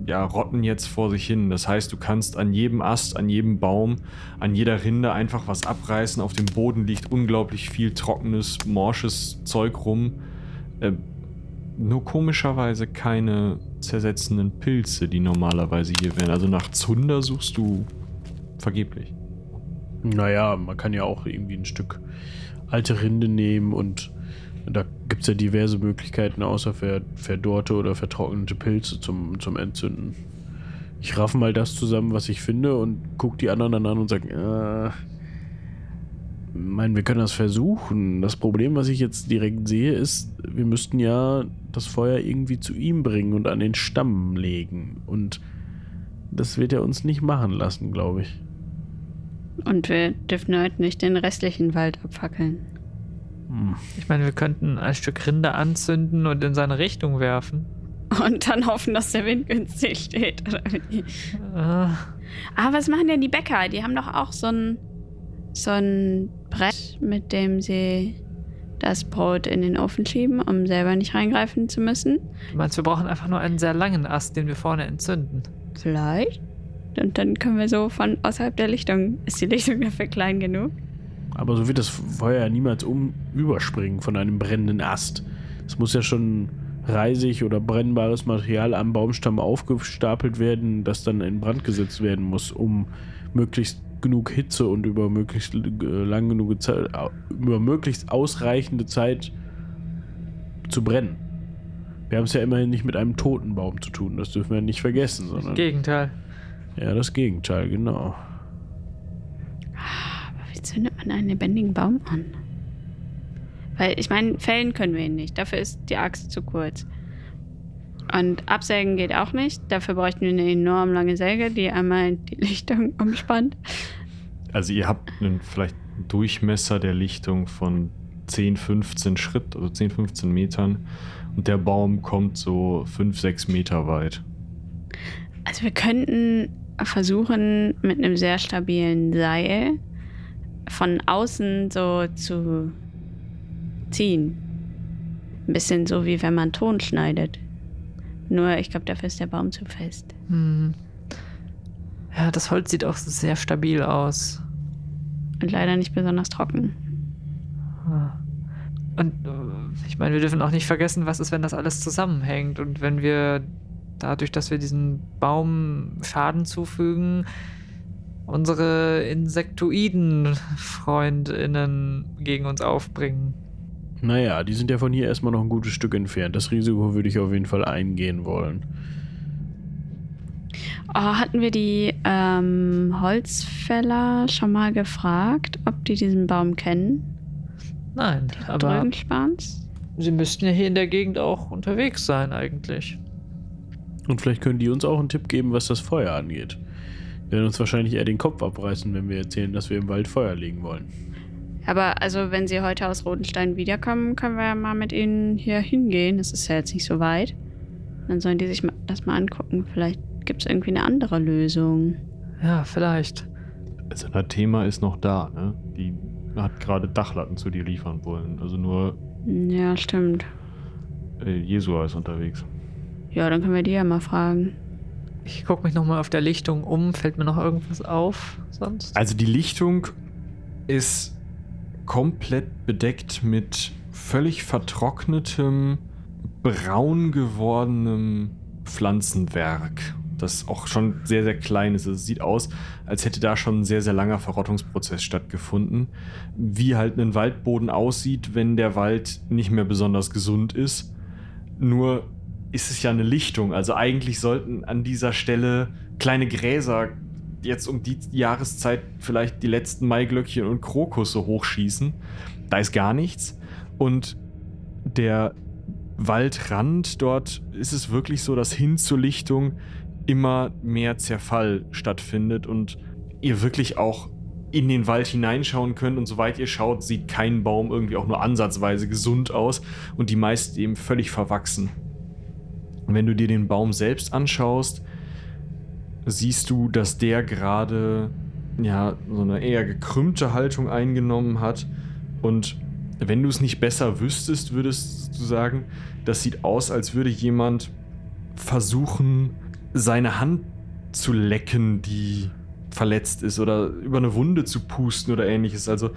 ja, rotten jetzt vor sich hin. Das heißt, du kannst an jedem Ast, an jedem Baum, an jeder Rinde einfach was abreißen. Auf dem Boden liegt unglaublich viel trockenes, morsches Zeug rum. Äh, nur komischerweise keine zersetzenden Pilze, die normalerweise hier wären. Also nach Zunder suchst du vergeblich. Naja, man kann ja auch irgendwie ein Stück alte Rinde nehmen und da gibt es ja diverse Möglichkeiten, außer ver verdorrte oder vertrocknete Pilze zum, zum Entzünden. Ich raffe mal das zusammen, was ich finde und gucke die anderen dann an und sage, äh, mein, wir können das versuchen. Das Problem, was ich jetzt direkt sehe, ist, wir müssten ja das Feuer irgendwie zu ihm bringen und an den Stamm legen. Und das wird er uns nicht machen lassen, glaube ich. Und wir dürfen heute nicht den restlichen Wald abfackeln. Hm. ich meine, wir könnten ein Stück Rinde anzünden und in seine Richtung werfen. Und dann hoffen, dass der Wind günstig steht. Ah, was machen denn die Bäcker? Die haben doch auch so ein, so ein Brett, mit dem sie das Brot in den Ofen schieben, um selber nicht reingreifen zu müssen. du meinst, wir brauchen einfach nur einen sehr langen Ast, den wir vorne entzünden. Vielleicht. Und dann können wir so von außerhalb der Lichtung. Ist die Lichtung dafür klein genug? Aber so wird das Feuer ja niemals um überspringen von einem brennenden Ast. Es muss ja schon reisig oder brennbares Material am Baumstamm aufgestapelt werden, das dann in Brand gesetzt werden muss, um möglichst genug Hitze und über möglichst äh, lang genug Zeit, über möglichst ausreichende Zeit zu brennen. Wir haben es ja immerhin nicht mit einem toten Baum zu tun, das dürfen wir nicht vergessen, sondern Gegenteil. Ja das Gegenteil, genau. Aber wie zündet man einen lebendigen Baum an? Weil, ich meine, fällen können wir ihn nicht. Dafür ist die Axt zu kurz. Und absägen geht auch nicht. Dafür bräuchten wir eine enorm lange Säge, die einmal die Lichtung umspannt. Also ihr habt einen vielleicht einen Durchmesser der Lichtung von 10, 15 Schritt, also 10, 15 Metern. Und der Baum kommt so 5, 6 Meter weit. Also wir könnten versuchen, mit einem sehr stabilen Seil von außen so zu ziehen. Ein bisschen so, wie wenn man Ton schneidet. Nur, ich glaube, dafür ist der Baum zu fest. Hm. Ja, das Holz sieht auch sehr stabil aus. Und leider nicht besonders trocken. Ah. Und äh, ich meine, wir dürfen auch nicht vergessen, was ist, wenn das alles zusammenhängt und wenn wir dadurch, dass wir diesen Baum Schaden zufügen, unsere Insektoiden-FreundInnen gegen uns aufbringen. Naja, die sind ja von hier erstmal noch ein gutes Stück entfernt. Das Risiko würde ich auf jeden Fall eingehen wollen. Oh, hatten wir die ähm, Holzfäller schon mal gefragt, ob die diesen Baum kennen? Nein, aber Drögenspans? sie müssten ja hier in der Gegend auch unterwegs sein eigentlich. Und vielleicht können die uns auch einen Tipp geben, was das Feuer angeht. Wir werden uns wahrscheinlich eher den Kopf abreißen, wenn wir erzählen, dass wir im Wald Feuer legen wollen. Aber also, wenn sie heute aus Rodenstein wiederkommen, können wir ja mal mit ihnen hier hingehen. Das ist ja jetzt nicht so weit. Dann sollen die sich das mal angucken. Vielleicht gibt es irgendwie eine andere Lösung. Ja, vielleicht. Also das Thema ist noch da, ne? Die hat gerade Dachlatten zu dir liefern wollen. Also nur Ja, stimmt. äh, Jesua ist unterwegs. Ja, dann können wir die ja mal fragen. Ich gucke mich nochmal auf der Lichtung um. Fällt mir noch irgendwas auf sonst? Also die Lichtung ist komplett bedeckt mit völlig vertrocknetem, braun gewordenem Pflanzenwerk, das auch schon sehr, sehr klein ist. Also Es sieht aus, als hätte da schon ein sehr, sehr langer Verrottungsprozess stattgefunden. Wie halt ein Waldboden aussieht, wenn der Wald nicht mehr besonders gesund ist. Nur ist es ja eine Lichtung. Also eigentlich sollten an dieser Stelle kleine Gräser jetzt um die Jahreszeit vielleicht die letzten Maiglöckchen und Krokusse hochschießen. Da ist gar nichts. Und der Waldrand dort ist es wirklich so, dass hin zur Lichtung immer mehr Zerfall stattfindet und ihr wirklich auch in den Wald hineinschauen könnt und soweit ihr schaut, sieht kein Baum irgendwie auch nur ansatzweise gesund aus und die meisten eben völlig verwachsen. Und wenn du dir den Baum selbst anschaust, siehst du, dass der gerade ja so eine eher gekrümmte Haltung eingenommen hat und wenn du es nicht besser wüsstest, würdest du sagen, das sieht aus, als würde jemand versuchen, seine Hand zu lecken, die verletzt ist oder über eine Wunde zu pusten oder ähnliches. Also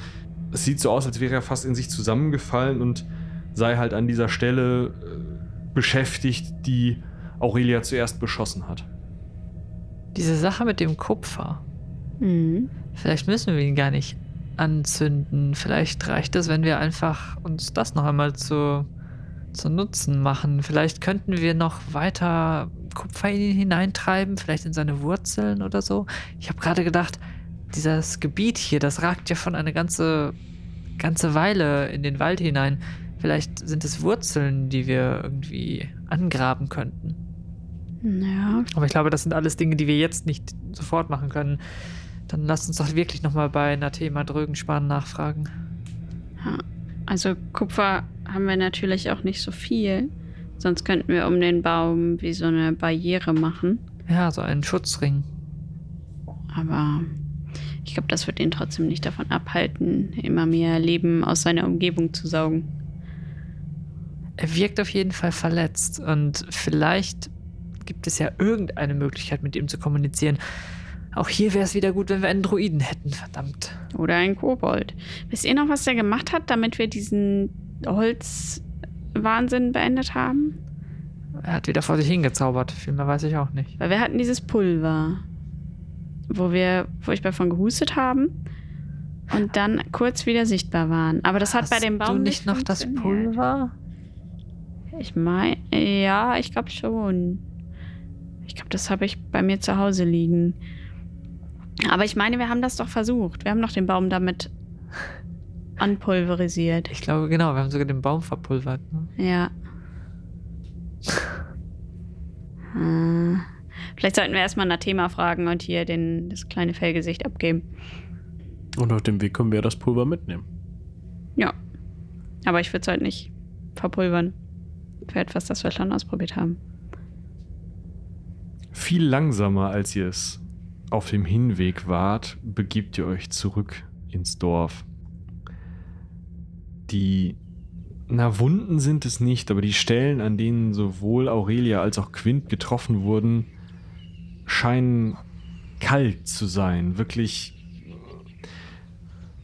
es sieht so aus, als wäre er fast in sich zusammengefallen und sei halt an dieser Stelle äh, beschäftigt, die Aurelia zuerst beschossen hat. Diese Sache mit dem Kupfer. Mhm. Vielleicht müssen wir ihn gar nicht anzünden. Vielleicht reicht es, wenn wir einfach uns das noch einmal zu, zu Nutzen machen. Vielleicht könnten wir noch weiter Kupfer in ihn hineintreiben, vielleicht in seine Wurzeln oder so. Ich habe gerade gedacht, dieses Gebiet hier, das ragt ja schon eine ganze, ganze Weile in den Wald hinein. Vielleicht sind es Wurzeln, die wir irgendwie angraben könnten. Ja, Aber ich glaube, das sind alles Dinge, die wir jetzt nicht sofort machen können. Dann lasst uns doch wirklich nochmal bei Nathema Drögenspan nachfragen. also Kupfer haben wir natürlich auch nicht so viel. Sonst könnten wir um den Baum wie so eine Barriere machen. Ja, so einen Schutzring. Aber ich glaube, das wird ihn trotzdem nicht davon abhalten, immer mehr Leben aus seiner Umgebung zu saugen. Er wirkt auf jeden Fall verletzt und vielleicht gibt es ja irgendeine Möglichkeit, mit ihm zu kommunizieren. Auch hier wäre es wieder gut, wenn wir einen Druiden hätten, verdammt. Oder ein Kobold. Wisst ihr noch, was der gemacht hat, damit wir diesen Holzwahnsinn beendet haben? Er hat wieder vor sich hingezaubert. Viel mehr weiß ich auch nicht. Weil wir hatten dieses Pulver, wo wir furchtbar von gehustet haben und dann kurz wieder sichtbar waren. Aber das hat bei dem Baum du nicht noch das. Pulver? Ich meine, ja, ich glaube schon. Ich glaube, das habe ich bei mir zu Hause liegen. Aber ich meine, wir haben das doch versucht. Wir haben doch den Baum damit anpulverisiert. Ich glaube, genau. Wir haben sogar den Baum verpulvert. Ne? Ja. Hm. Vielleicht sollten wir erstmal nach Thema fragen und hier den, das kleine Fellgesicht abgeben. Und auf dem Weg können wir das Pulver mitnehmen. Ja. Aber ich würde es halt nicht verpulvern. Für etwas, das wir schon ausprobiert haben. Viel langsamer, als ihr es auf dem Hinweg wart, begibt ihr euch zurück ins Dorf. Die, na, Wunden sind es nicht, aber die Stellen, an denen sowohl Aurelia als auch Quint getroffen wurden, scheinen kalt zu sein, wirklich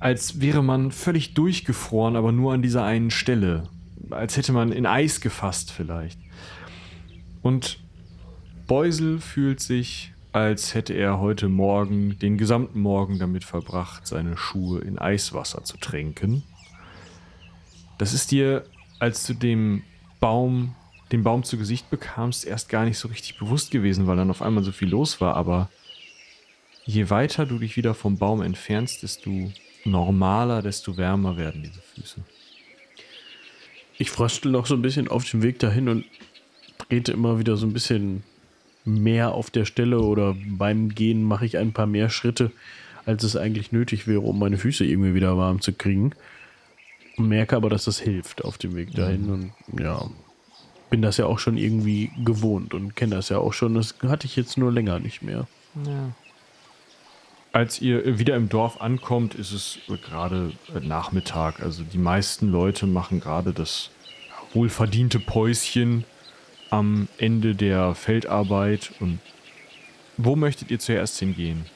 als wäre man völlig durchgefroren, aber nur an dieser einen Stelle. Als hätte man in Eis gefasst vielleicht. Und Beusel fühlt sich, als hätte er heute Morgen den gesamten Morgen damit verbracht, seine Schuhe in Eiswasser zu tränken. Das ist dir, als du dem Baum, den Baum zu Gesicht bekamst, erst gar nicht so richtig bewusst gewesen, weil dann auf einmal so viel los war, aber je weiter du dich wieder vom Baum entfernst, desto normaler, desto wärmer werden diese Füße. Ich fröstel noch so ein bisschen auf dem Weg dahin und trete immer wieder so ein bisschen mehr auf der Stelle oder beim Gehen mache ich ein paar mehr Schritte, als es eigentlich nötig wäre, um meine Füße irgendwie wieder warm zu kriegen. Merke aber, dass das hilft auf dem Weg dahin mhm. und ja, bin das ja auch schon irgendwie gewohnt und kenne das ja auch schon. Das hatte ich jetzt nur länger nicht mehr. Ja. Als ihr wieder im Dorf ankommt, ist es gerade Nachmittag. Also die meisten Leute machen gerade das wohlverdiente Päuschen am Ende der Feldarbeit. Und wo möchtet ihr zuerst hingehen?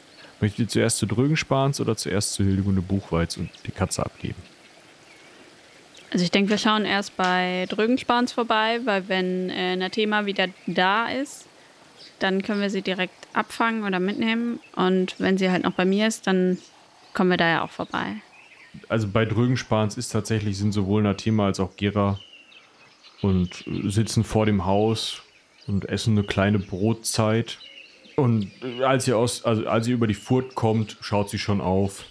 Möchtet ihr zuerst zu Drögenspans oder zuerst zu Hildegunde Buchweiz und die Katze abgeben? Also ich denke, wir schauen erst bei Drögenspans vorbei, weil wenn äh, Nathema wieder da ist, dann können wir sie direkt abfangen oder mitnehmen. Und wenn sie halt noch bei mir ist, dann kommen wir da ja auch vorbei. Also bei Drögenspans ist tatsächlich, sind sowohl Nathema als auch Gera und sitzen vor dem Haus und essen eine kleine Brotzeit. Und als sie aus, also als sie über die Furt kommt, schaut sie schon auf,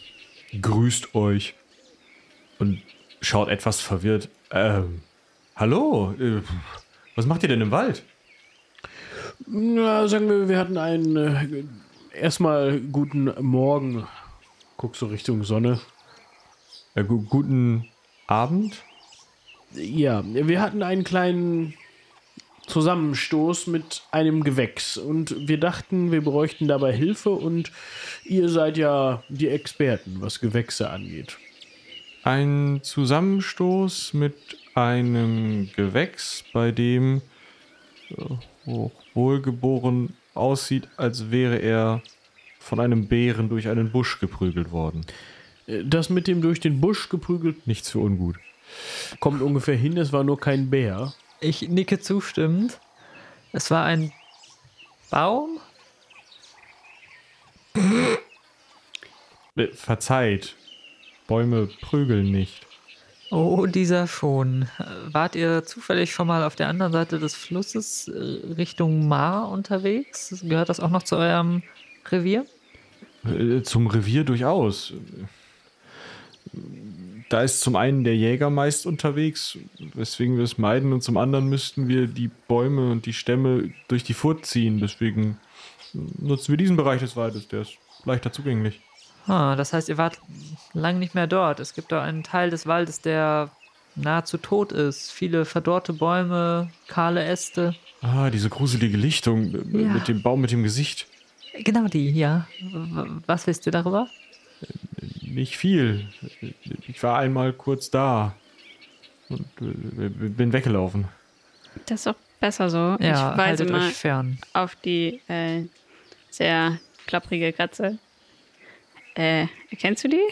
grüßt euch und schaut etwas verwirrt. Ähm, hallo, äh, was macht ihr denn im Wald? Na, sagen wir, wir hatten einen äh, erstmal guten Morgen. Guck so Richtung Sonne. Äh, gu guten Abend? Ja, wir hatten einen kleinen Zusammenstoß mit einem Gewächs und wir dachten, wir bräuchten dabei Hilfe und ihr seid ja die Experten, was Gewächse angeht. Ein Zusammenstoß mit einem Gewächs, bei dem oh, wohlgeboren aussieht, als wäre er von einem Bären durch einen Busch geprügelt worden. Äh, das mit dem durch den Busch geprügelt? Nichts für ungut. Kommt ungefähr hin, es war nur kein Bär. Ich nicke zustimmend. Es war ein Baum? Äh, verzeiht. Bäume prügeln nicht. Oh, dieser schon. Wart ihr zufällig schon mal auf der anderen Seite des Flusses äh, Richtung Mar unterwegs? Gehört das auch noch zu eurem Revier? Äh, zum Revier durchaus. Da ist zum einen der Jäger meist unterwegs, weswegen wir es meiden, und zum anderen müssten wir die Bäume und die Stämme durch die Furt ziehen. Deswegen nutzen wir diesen Bereich des Waldes, der ist leichter zugänglich. Ah, das heißt, ihr wart lang nicht mehr dort. Es gibt da einen Teil des Waldes, der nahezu tot ist. Viele verdorrte Bäume, kahle Äste. Ah, diese gruselige Lichtung ja. mit dem Baum mit dem Gesicht. Genau die, ja. Was wisst ihr darüber? Nicht viel. Ich war einmal kurz da und äh, bin weggelaufen. Das ist auch besser so. Ja, ich weise mal fern. auf die äh, sehr klapprige Katze. Äh, kennst du die?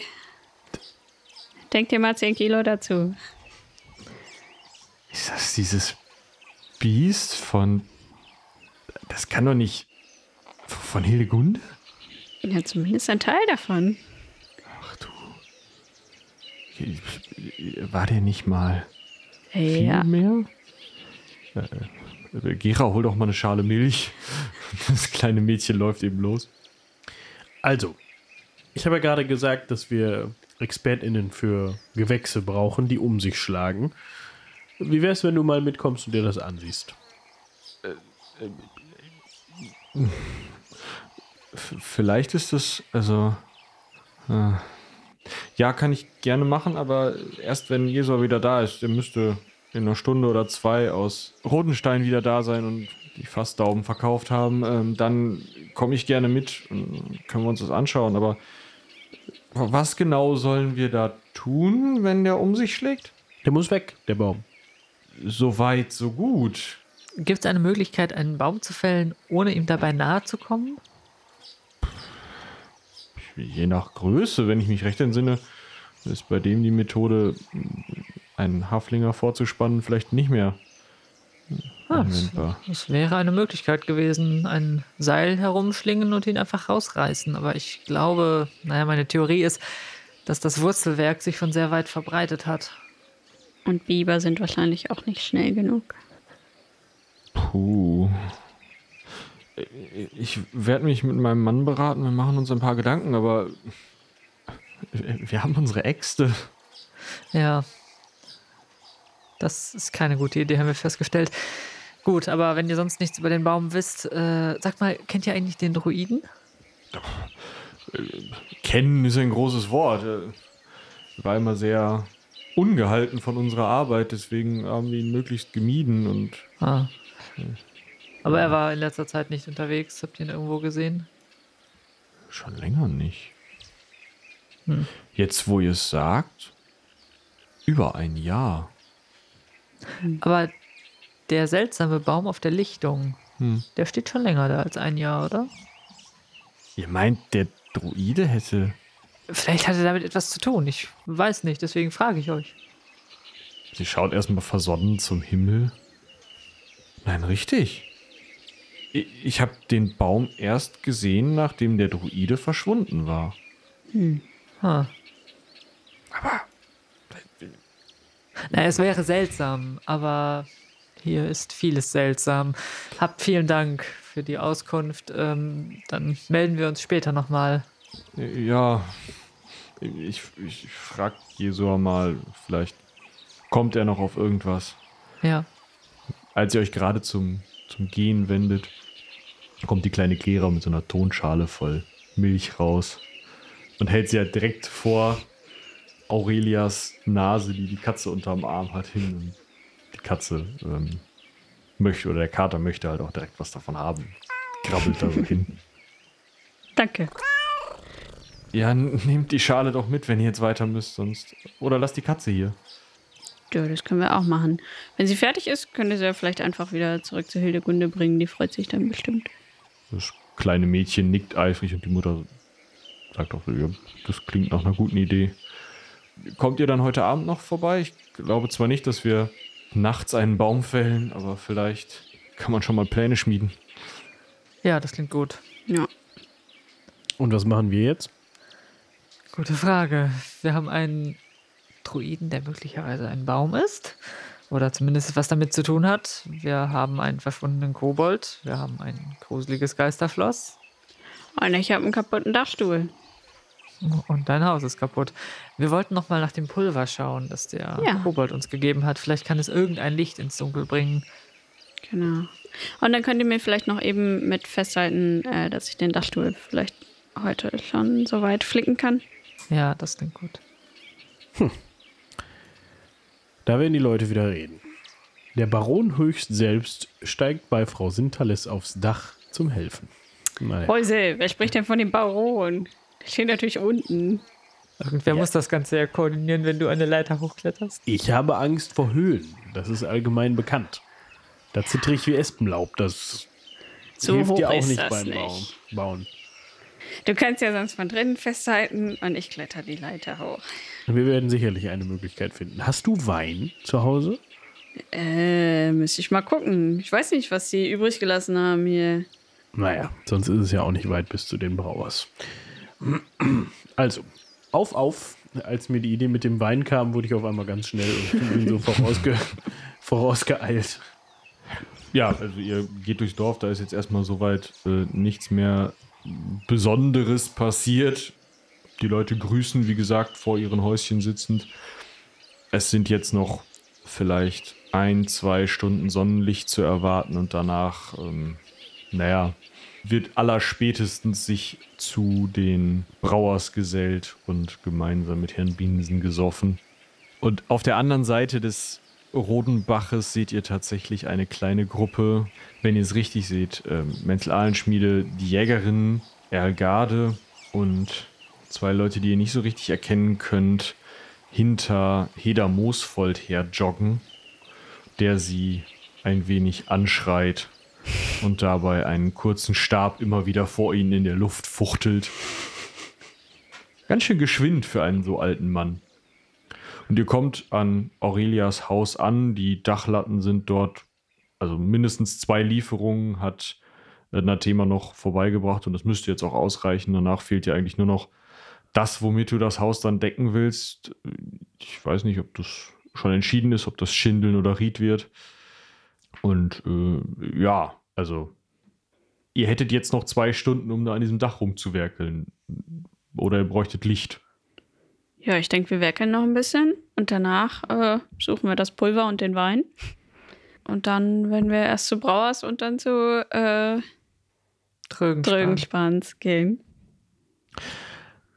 Denk dir mal 10 Kilo dazu. Ist das dieses Biest von. Das kann doch nicht. Von Hildegunde? Ja, zumindest ein Teil davon. Ach du. War der nicht mal viel ja. mehr? Äh, Gera, hol doch mal eine Schale Milch. Das kleine Mädchen läuft eben los. Also, ich habe ja gerade gesagt, dass wir ExpertInnen für Gewächse brauchen, die um sich schlagen. Wie wäre es, wenn du mal mitkommst und dir das ansiehst? Äh, äh, vielleicht ist das, also. Äh, ja, kann ich gerne machen, aber erst wenn Jesua wieder da ist. Der müsste in einer Stunde oder zwei aus Rodenstein wieder da sein und die Fassdauben verkauft haben. Ähm, dann komme ich gerne mit und können wir uns das anschauen. Aber was genau sollen wir da tun, wenn der um sich schlägt? Der muss weg, der Baum. So weit, so gut. Gibt es eine Möglichkeit, einen Baum zu fällen, ohne ihm dabei nahe zu kommen? je nach Größe, wenn ich mich recht entsinne, ist bei dem die Methode, einen Haflinger vorzuspannen, vielleicht nicht mehr Ah, das, das wäre eine Möglichkeit gewesen, ein Seil herumschlingen und ihn einfach rausreißen. Aber ich glaube, naja, meine Theorie ist, dass das Wurzelwerk sich schon sehr weit verbreitet hat. Und Biber sind wahrscheinlich auch nicht schnell genug. Puh. Ich werde mich mit meinem Mann beraten, wir machen uns ein paar Gedanken, aber wir haben unsere Äxte. Ja. Das ist keine gute Idee, haben wir festgestellt. Gut, aber wenn ihr sonst nichts über den Baum wisst, äh, sagt mal, kennt ihr eigentlich den Druiden? Kennen ist ein großes Wort. War immer sehr ungehalten von unserer Arbeit, deswegen haben wir ihn möglichst gemieden und. Ah. Aber er war in letzter Zeit nicht unterwegs. Habt ihr ihn irgendwo gesehen? Schon länger nicht. Hm. Jetzt, wo ihr es sagt, über ein Jahr. Aber der seltsame Baum auf der Lichtung, hm. der steht schon länger da als ein Jahr, oder? Ihr meint, der Druide hätte. Vielleicht hat er damit etwas zu tun. Ich weiß nicht, deswegen frage ich euch. Sie schaut erstmal versonnen zum Himmel. Nein, richtig. Ich habe den Baum erst gesehen, nachdem der Druide verschwunden war. Hm. Huh. Aber. Na, es wäre seltsam, aber hier ist vieles seltsam. Habt vielen Dank für die Auskunft. Ähm, dann melden wir uns später nochmal. Ja, ich, ich frage Jesua mal, vielleicht kommt er noch auf irgendwas. Ja. Als ihr euch gerade zum, zum Gehen wendet, kommt die kleine Klärer mit so einer Tonschale voll Milch raus und hält sie ja direkt vor Aurelias Nase, die die Katze unterm Arm hat, hin. Und die Katze ähm, möchte oder der Kater möchte halt auch direkt was davon haben. Krabbelt da so hin. Danke. Ja, nehmt die Schale doch mit, wenn ihr jetzt weiter müsst, sonst. Oder lasst die Katze hier. Ja, das können wir auch machen. Wenn sie fertig ist, könnt ihr sie ja vielleicht einfach wieder zurück zu Hildegunde bringen. Die freut sich dann bestimmt. Das kleine Mädchen nickt eifrig und die Mutter sagt auch, ja, das klingt nach einer guten Idee. Kommt ihr dann heute Abend noch vorbei? Ich glaube zwar nicht, dass wir nachts einen Baum fällen, aber vielleicht kann man schon mal Pläne schmieden. Ja, das klingt gut. Ja. Und was machen wir jetzt? Gute Frage. Wir haben einen Druiden, der möglicherweise ein Baum ist. Oder zumindest was damit zu tun hat. Wir haben einen verschwundenen Kobold. Wir haben ein gruseliges Geisterschloss. Und ich habe einen kaputten Dachstuhl. Und dein Haus ist kaputt. Wir wollten noch mal nach dem Pulver schauen, das der ja. Kobold uns gegeben hat. Vielleicht kann es irgendein Licht ins Dunkel bringen. Genau. Und dann könnt ihr mir vielleicht noch eben mit festhalten, äh, dass ich den Dachstuhl vielleicht heute schon so weit flicken kann. Ja, das klingt gut. Hm. Da werden die Leute wieder reden. Der Baron höchst selbst steigt bei Frau Sintalis aufs Dach zum Helfen. Naja. Häuse, wer spricht denn von dem Baron? Steht natürlich unten. Irgendwer ja. muss das Ganze ja koordinieren, wenn du eine Leiter hochkletterst. Ich habe Angst vor Höhlen. Das ist allgemein bekannt. Da zittere ich wie Espenlaub. Das so hilft dir auch nicht beim nicht. Bauen. Du kannst ja sonst von drinnen festhalten und ich kletter die Leiter hoch. Wir werden sicherlich eine Möglichkeit finden. Hast du Wein zu Hause? Äh, müsste ich mal gucken. Ich weiß nicht, was sie übrig gelassen haben hier. Naja, sonst ist es ja auch nicht weit bis zu den Brauers. Also, auf, auf. Als mir die Idee mit dem Wein kam, wurde ich auf einmal ganz schnell und bin so vorausge vorausgeeilt. Ja, also ihr geht durchs Dorf, da ist jetzt erstmal soweit äh, nichts mehr Besonderes passiert. Die Leute grüßen, wie gesagt, vor ihren Häuschen sitzend. Es sind jetzt noch vielleicht ein, zwei Stunden Sonnenlicht zu erwarten und danach, ähm, naja, wird allerspätestens sich zu den Brauers gesellt und gemeinsam mit Herrn Bienensen gesoffen. Und auf der anderen Seite des Rodenbaches seht ihr tatsächlich eine kleine Gruppe, wenn ihr es richtig seht, äh, Menzel-Ahlenschmiede, die Jägerin, Erlgarde und zwei Leute, die ihr nicht so richtig erkennen könnt, hinter Heda Moosfold her joggen, der sie ein wenig anschreit und dabei einen kurzen Stab immer wieder vor ihnen in der Luft fuchtelt. Ganz schön geschwind für einen so alten Mann. Und ihr kommt an Aurelias Haus an. Die Dachlatten sind dort, also mindestens zwei Lieferungen hat äh, Nathema noch vorbeigebracht und das müsste jetzt auch ausreichen. Danach fehlt ja eigentlich nur noch das, womit du das Haus dann decken willst. Ich weiß nicht, ob das schon entschieden ist, ob das Schindeln oder Ried wird. Und äh, ja, also ihr hättet jetzt noch zwei Stunden, um da an diesem Dach rumzuwerkeln. Oder ihr bräuchtet Licht. Ja, ich denke, wir werkeln noch ein bisschen und danach äh, suchen wir das Pulver und den Wein. Und dann werden wir erst zu Brauers und dann zu äh, Drögenspan. Drögenspans gehen.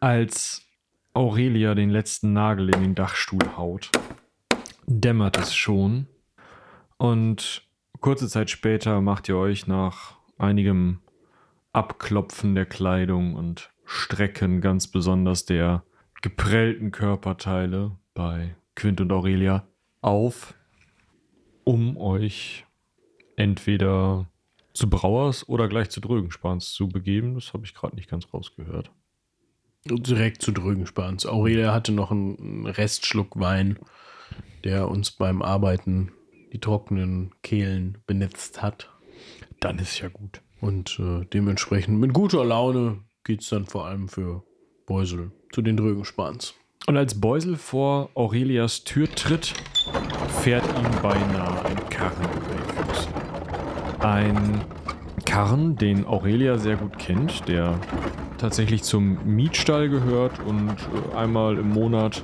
Als Aurelia den letzten Nagel in den Dachstuhl haut, dämmert es schon. Und kurze Zeit später macht ihr euch nach einigem Abklopfen der Kleidung und Strecken ganz besonders der geprellten Körperteile bei Quint und Aurelia auf, um euch entweder zu Brauers oder gleich zu Drögenspans zu begeben. Das habe ich gerade nicht ganz rausgehört. Direkt zu Drögenspans. Aurelia hatte noch einen Restschluck Wein, der uns beim Arbeiten die trockenen Kehlen benetzt hat. Dann ist ja gut. Und äh, dementsprechend mit guter Laune geht es dann vor allem für Beusel zu den Drögenspans. Und als Beusel vor Aurelias Tür tritt, fährt ihm beinahe ein Karren über die Füße. Ein Karren, den Aurelia sehr gut kennt, der tatsächlich zum Mietstall gehört und äh, einmal im Monat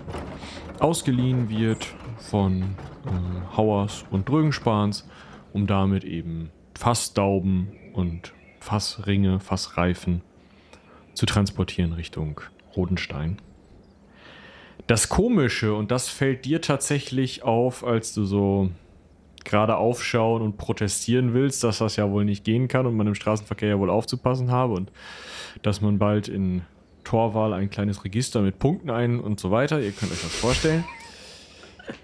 ausgeliehen wird von äh, Hauers und Drögenspans, um damit eben Fassdauben und Fassringe, Fassreifen zu transportieren Richtung Rodenstein. Das Komische, und das fällt dir tatsächlich auf, als du so gerade aufschauen und protestieren willst, dass das ja wohl nicht gehen kann und man im Straßenverkehr ja wohl aufzupassen habe und dass man bald in Torwahl ein kleines Register mit Punkten ein und so weiter. Ihr könnt euch das vorstellen.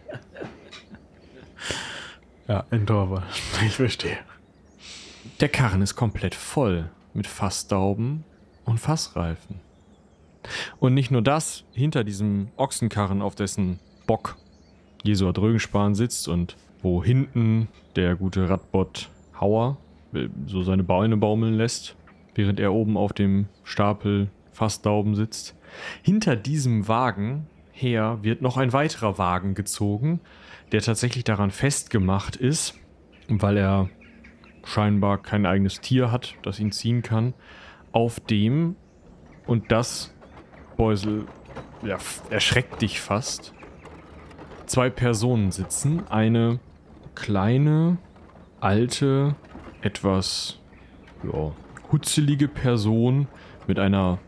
Ja, in Torwahl. Ich verstehe. Der Karren ist komplett voll mit Fassdauben und Fassreifen. Und nicht nur das, hinter diesem Ochsenkarren, auf dessen Bock Jesua Drögenspahn sitzt und wo hinten der gute Radbot Hauer äh, so seine Beine baumeln lässt, während er oben auf dem Stapel Fassdauben sitzt. Hinter diesem Wagen her wird noch ein weiterer Wagen gezogen, der tatsächlich daran festgemacht ist, weil er scheinbar kein eigenes Tier hat, das ihn ziehen kann, auf dem, und das, Beusel, ja, erschreckt dich fast, zwei Personen sitzen. Eine kleine, alte, etwas ja, hutzelige Person mit einer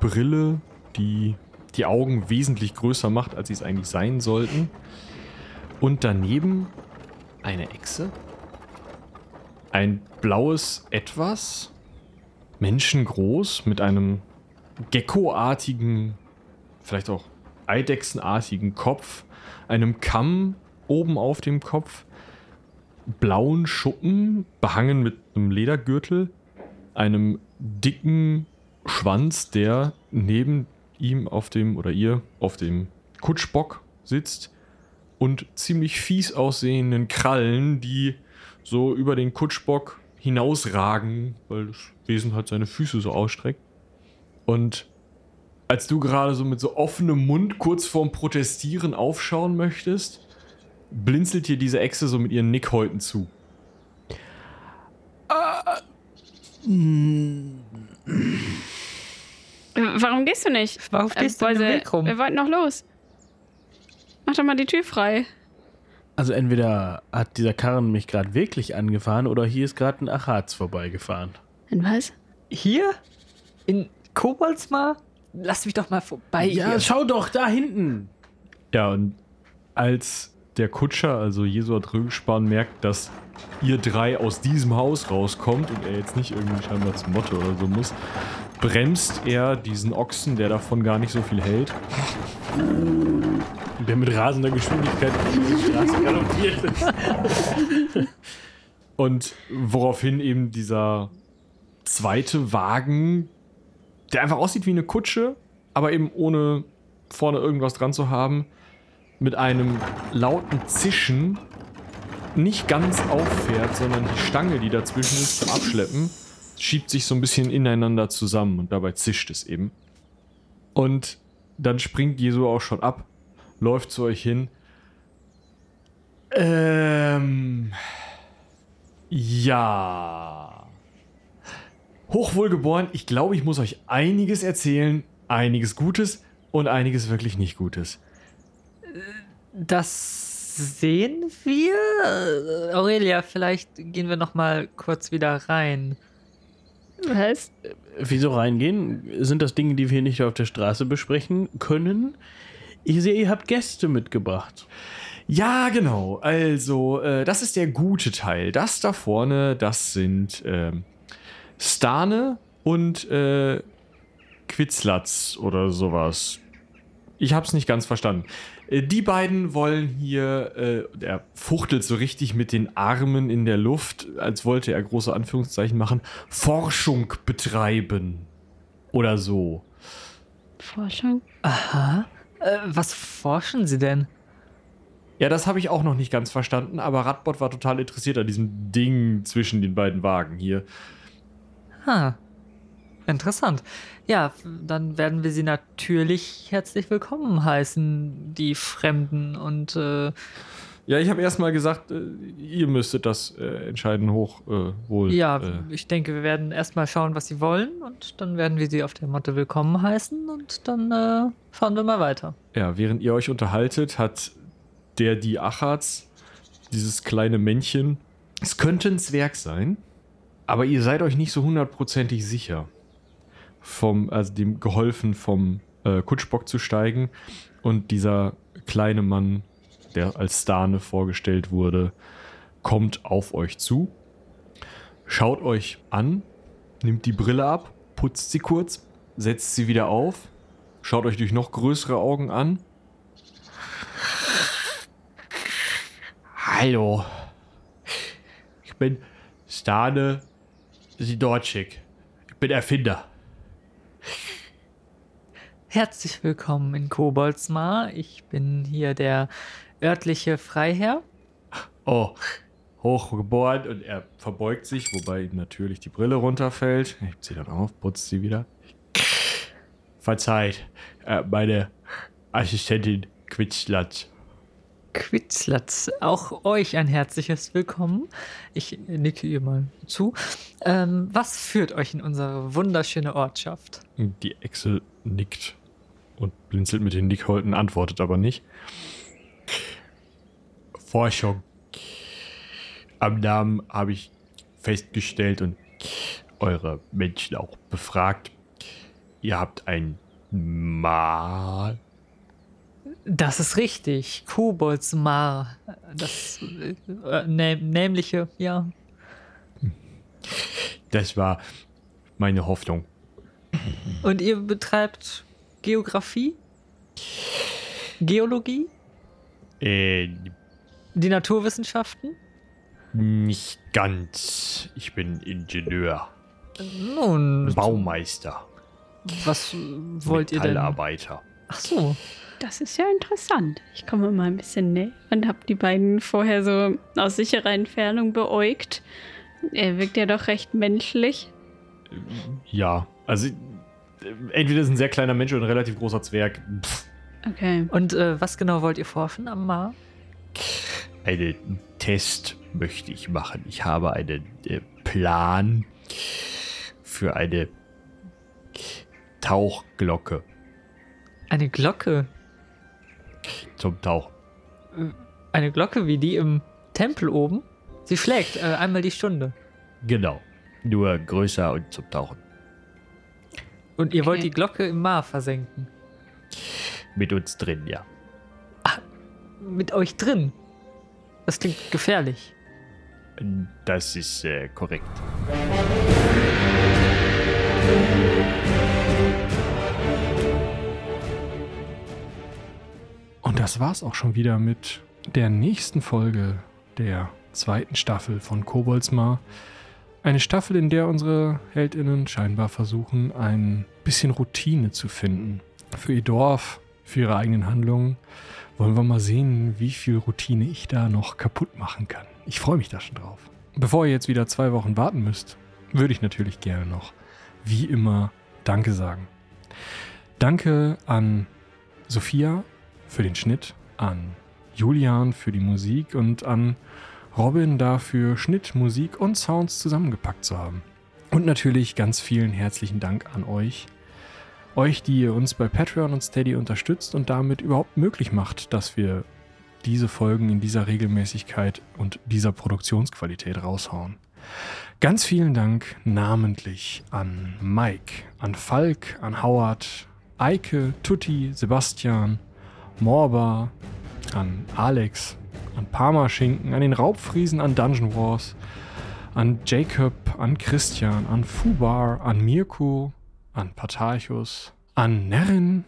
Brille, die die Augen wesentlich größer macht, als sie es eigentlich sein sollten. Und daneben eine Echse. Ein blaues Etwas, menschengroß, mit einem geckoartigen, vielleicht auch eidechsenartigen Kopf, einem Kamm oben auf dem Kopf, blauen Schuppen, behangen mit einem Ledergürtel, einem dicken Schwanz, der neben ihm auf dem oder ihr auf dem Kutschbock sitzt und ziemlich fies aussehenden Krallen, die so über den Kutschbock hinausragen, weil das Wesen halt seine Füße so ausstreckt. Und als du gerade so mit so offenem Mund kurz vorm Protestieren aufschauen möchtest, blinzelt dir diese Echse so mit ihren Nickhäuten zu. Äh, Warum gehst du nicht? Warum stehst du Äh, im Beusel, Weg rum? Wir wollten noch los. Mach doch mal die Tür frei. Also entweder hat dieser Karren mich gerade wirklich angefahren oder hier ist gerade ein Achatz vorbeigefahren. In was? Hier? In Koboldsmar? Lass mich doch mal vorbei. Ja, hier. schau doch da hinten. Ja, und als der Kutscher, also Jesua Drögespan, merkt, dass ihr drei aus diesem Haus rauskommt und er jetzt nicht irgendwie scheinbar zum Motto oder so muss, bremst er diesen Ochsen, der davon gar nicht so viel hält, Der mit rasender Geschwindigkeit auf die Straße galoppiert ist. Und woraufhin eben dieser zweite Wagen, der einfach aussieht wie eine Kutsche, aber eben ohne vorne irgendwas dran zu haben, mit einem lauten Zischen nicht ganz auffährt, sondern die Stange, die dazwischen ist, zum Abschleppen, schiebt sich so ein bisschen ineinander zusammen und dabei zischt es eben. Und dann springt Jesu auch schon ab, läuft zu euch hin. Ähm. Ja. Hochwohlgeboren, ich glaube, ich muss euch einiges erzählen. Einiges Gutes und einiges wirklich nicht Gutes. Das sehen wir. Aurelia, vielleicht gehen wir noch mal kurz wieder rein. Was? Wieso reingehen? Sind das Dinge, die wir nicht auf der Straße besprechen können? Ich sehe, ihr habt Gäste mitgebracht. Ja, genau. Also, äh, das ist der gute Teil. Das da vorne, das sind ähm, Stane und äh, Quitzlatz oder sowas. Ich hab's nicht ganz verstanden. Äh, die beiden wollen hier, äh, der fuchtelt so richtig mit den Armen in der Luft, als wollte er große Anführungszeichen machen, Forschung betreiben. Oder so. Forschung? Aha. Äh, was forschen Sie denn? Ja, das habe ich auch noch nicht ganz verstanden, aber Radbot war total interessiert an diesem Ding zwischen den beiden Wagen hier. Ha. Interessant. Ja, dann werden wir Sie natürlich herzlich willkommen heißen, die Fremden. Und äh, Ja, ich habe erstmal gesagt, äh, ihr müsstet das äh, entscheiden hoch äh, wohl. ja, äh, ich denke, wir werden erstmal schauen, was Sie wollen. Und dann werden wir Sie auf der Motte willkommen heißen. Und dann fahren wir mal weiter. Ja, während ihr euch unterhaltet, hat der die Achatz, dieses kleine Männchen, es könnte ein Zwerg sein, aber ihr seid euch nicht so hundertprozentig sicher. Vom, also dem geholfen, vom äh, Kutschbock zu steigen und dieser kleine Mann, der als Stane vorgestellt wurde, kommt auf euch zu, schaut euch an, nimmt die Brille ab, putzt sie kurz, setzt sie wieder auf, schaut euch durch noch größere Augen an Hallo. Ich bin Stane Sidorczyk. Ich bin Erfinder. Herzlich willkommen in Koboldsmar. Ich bin hier der örtliche Freiherr. Oh, hochgeboren und er verbeugt sich, wobei ihm natürlich die Brille runterfällt. Ich ziehe dann auf, putzt sie wieder. Verzeiht, äh, meine Assistentin Quitzlatz. Quitzlatz, auch euch ein herzliches Willkommen. Ich nicke ihr mal zu. Ähm, was führt euch in unsere wunderschöne Ortschaft? Die Echse nickt und blinzelt mit den Nickholten, antwortet aber nicht. Forschung. Am Namen habe ich festgestellt und eure Menschen auch befragt. Ihr habt ein Mal. Das ist richtig. Koboldsmar. Das äh, nä nämliche, ja. Das war meine Hoffnung. Und ihr betreibt Geografie? Geologie? Äh, Die Naturwissenschaften? nicht ganz. Ich bin Ingenieur, Nun, Baumeister, was wollt ihr denn? Metallarbeiter. Ach so. Das ist ja interessant. Ich komme mal ein bisschen näher und habe die beiden vorher so aus sicherer Entfernung beäugt. Er wirkt ja doch recht menschlich. Ja, also äh, entweder ist ein sehr kleiner Mensch oder ein relativ großer Zwerg. Pff, Okay. Und äh, was genau wollt ihr forschen am Mar? einen Test möchte ich machen. Ich habe einen äh, Plan für eine Tauchglocke Eine Glocke. Zum Tauchen. Eine Glocke wie die im Tempel oben. Sie schlägt äh, einmal die Stunde. Genau. Nur größer und zum Tauchen. Und ihr wollt Okay. die Glocke im Mar versenken. Mit uns drin, ja. Mit euch drin. Das klingt gefährlich. Das ist äh, korrekt. Das war's auch schon wieder mit der nächsten Folge der zweiten Staffel von Koboldsmar. Eine Staffel, in der unsere HeldInnen scheinbar versuchen, ein bisschen Routine zu finden. für ihr Dorf, für ihre eigenen Handlungen. Wollen wir mal sehen, wie viel Routine ich da noch kaputt machen kann. Ich freue mich da schon drauf. Bevor ihr jetzt wieder zwei Wochen warten müsst, würde ich natürlich gerne noch, wie immer, Danke sagen. Danke an Sophia für den Schnitt, an Julian für die Musik und an Robin dafür Schnitt, Musik und Sounds zusammengepackt zu haben. Und natürlich ganz vielen herzlichen Dank an euch. Euch, die ihr uns bei Patreon und Steady unterstützt und damit überhaupt möglich macht, dass wir diese Folgen in dieser Regelmäßigkeit und dieser Produktionsqualität raushauen. Ganz vielen Dank namentlich an Mike, an Falk, an Howard, Eike, Tutti, Sebastian, Morba, an Alex, an Parmaschinken, an den Raubfriesen, an Dungeon Wars, an Jacob, an Christian, an Fubar, an Mirko, an Patarchus, an Nerin,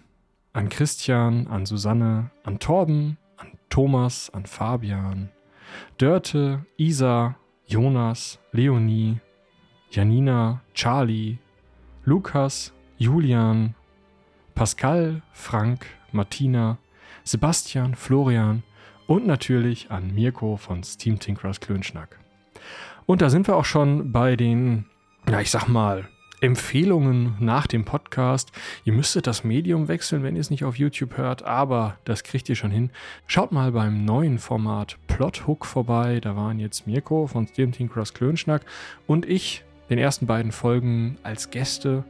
an Christian, an Susanne, an Torben, an Thomas, an Fabian, Dörte, Isa, Jonas, Leonie, Janina, Charlie, Lukas, Julian, Pascal, Frank, Martina, Sebastian, Florian und natürlich an Mirko von Steam Tinkerers Klönschnack. Und da sind wir auch schon bei den, ja, ich sag mal, Empfehlungen nach dem Podcast. Ihr müsstet das Medium wechseln, wenn ihr es nicht auf YouTube hört, aber das kriegt ihr schon hin. Schaut mal beim neuen Format Plot Hook vorbei. Da waren jetzt Mirko von Steam Tinkerers Klönschnack und ich, den ersten beiden Folgen als Gäste.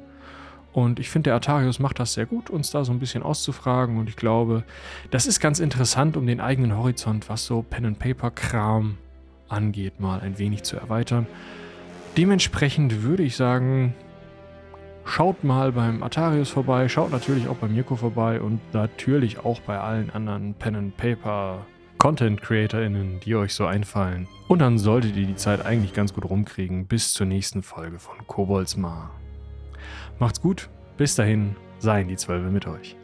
Und ich finde, der Atarius macht das sehr gut, uns da so ein bisschen auszufragen. Und ich glaube, das ist ganz interessant, um den eigenen Horizont, was so Pen-and-Paper-Kram angeht, mal ein wenig zu erweitern. Dementsprechend würde ich sagen, schaut mal beim Atarius vorbei, schaut natürlich auch bei Mirko vorbei und natürlich auch bei allen anderen Pen-and-Paper Content CreatorInnen, die euch so einfallen. Und dann solltet ihr die Zeit eigentlich ganz gut rumkriegen bis zur nächsten Folge von Koboldsmar. Macht's gut, bis dahin, seien die Zwölfe mit euch.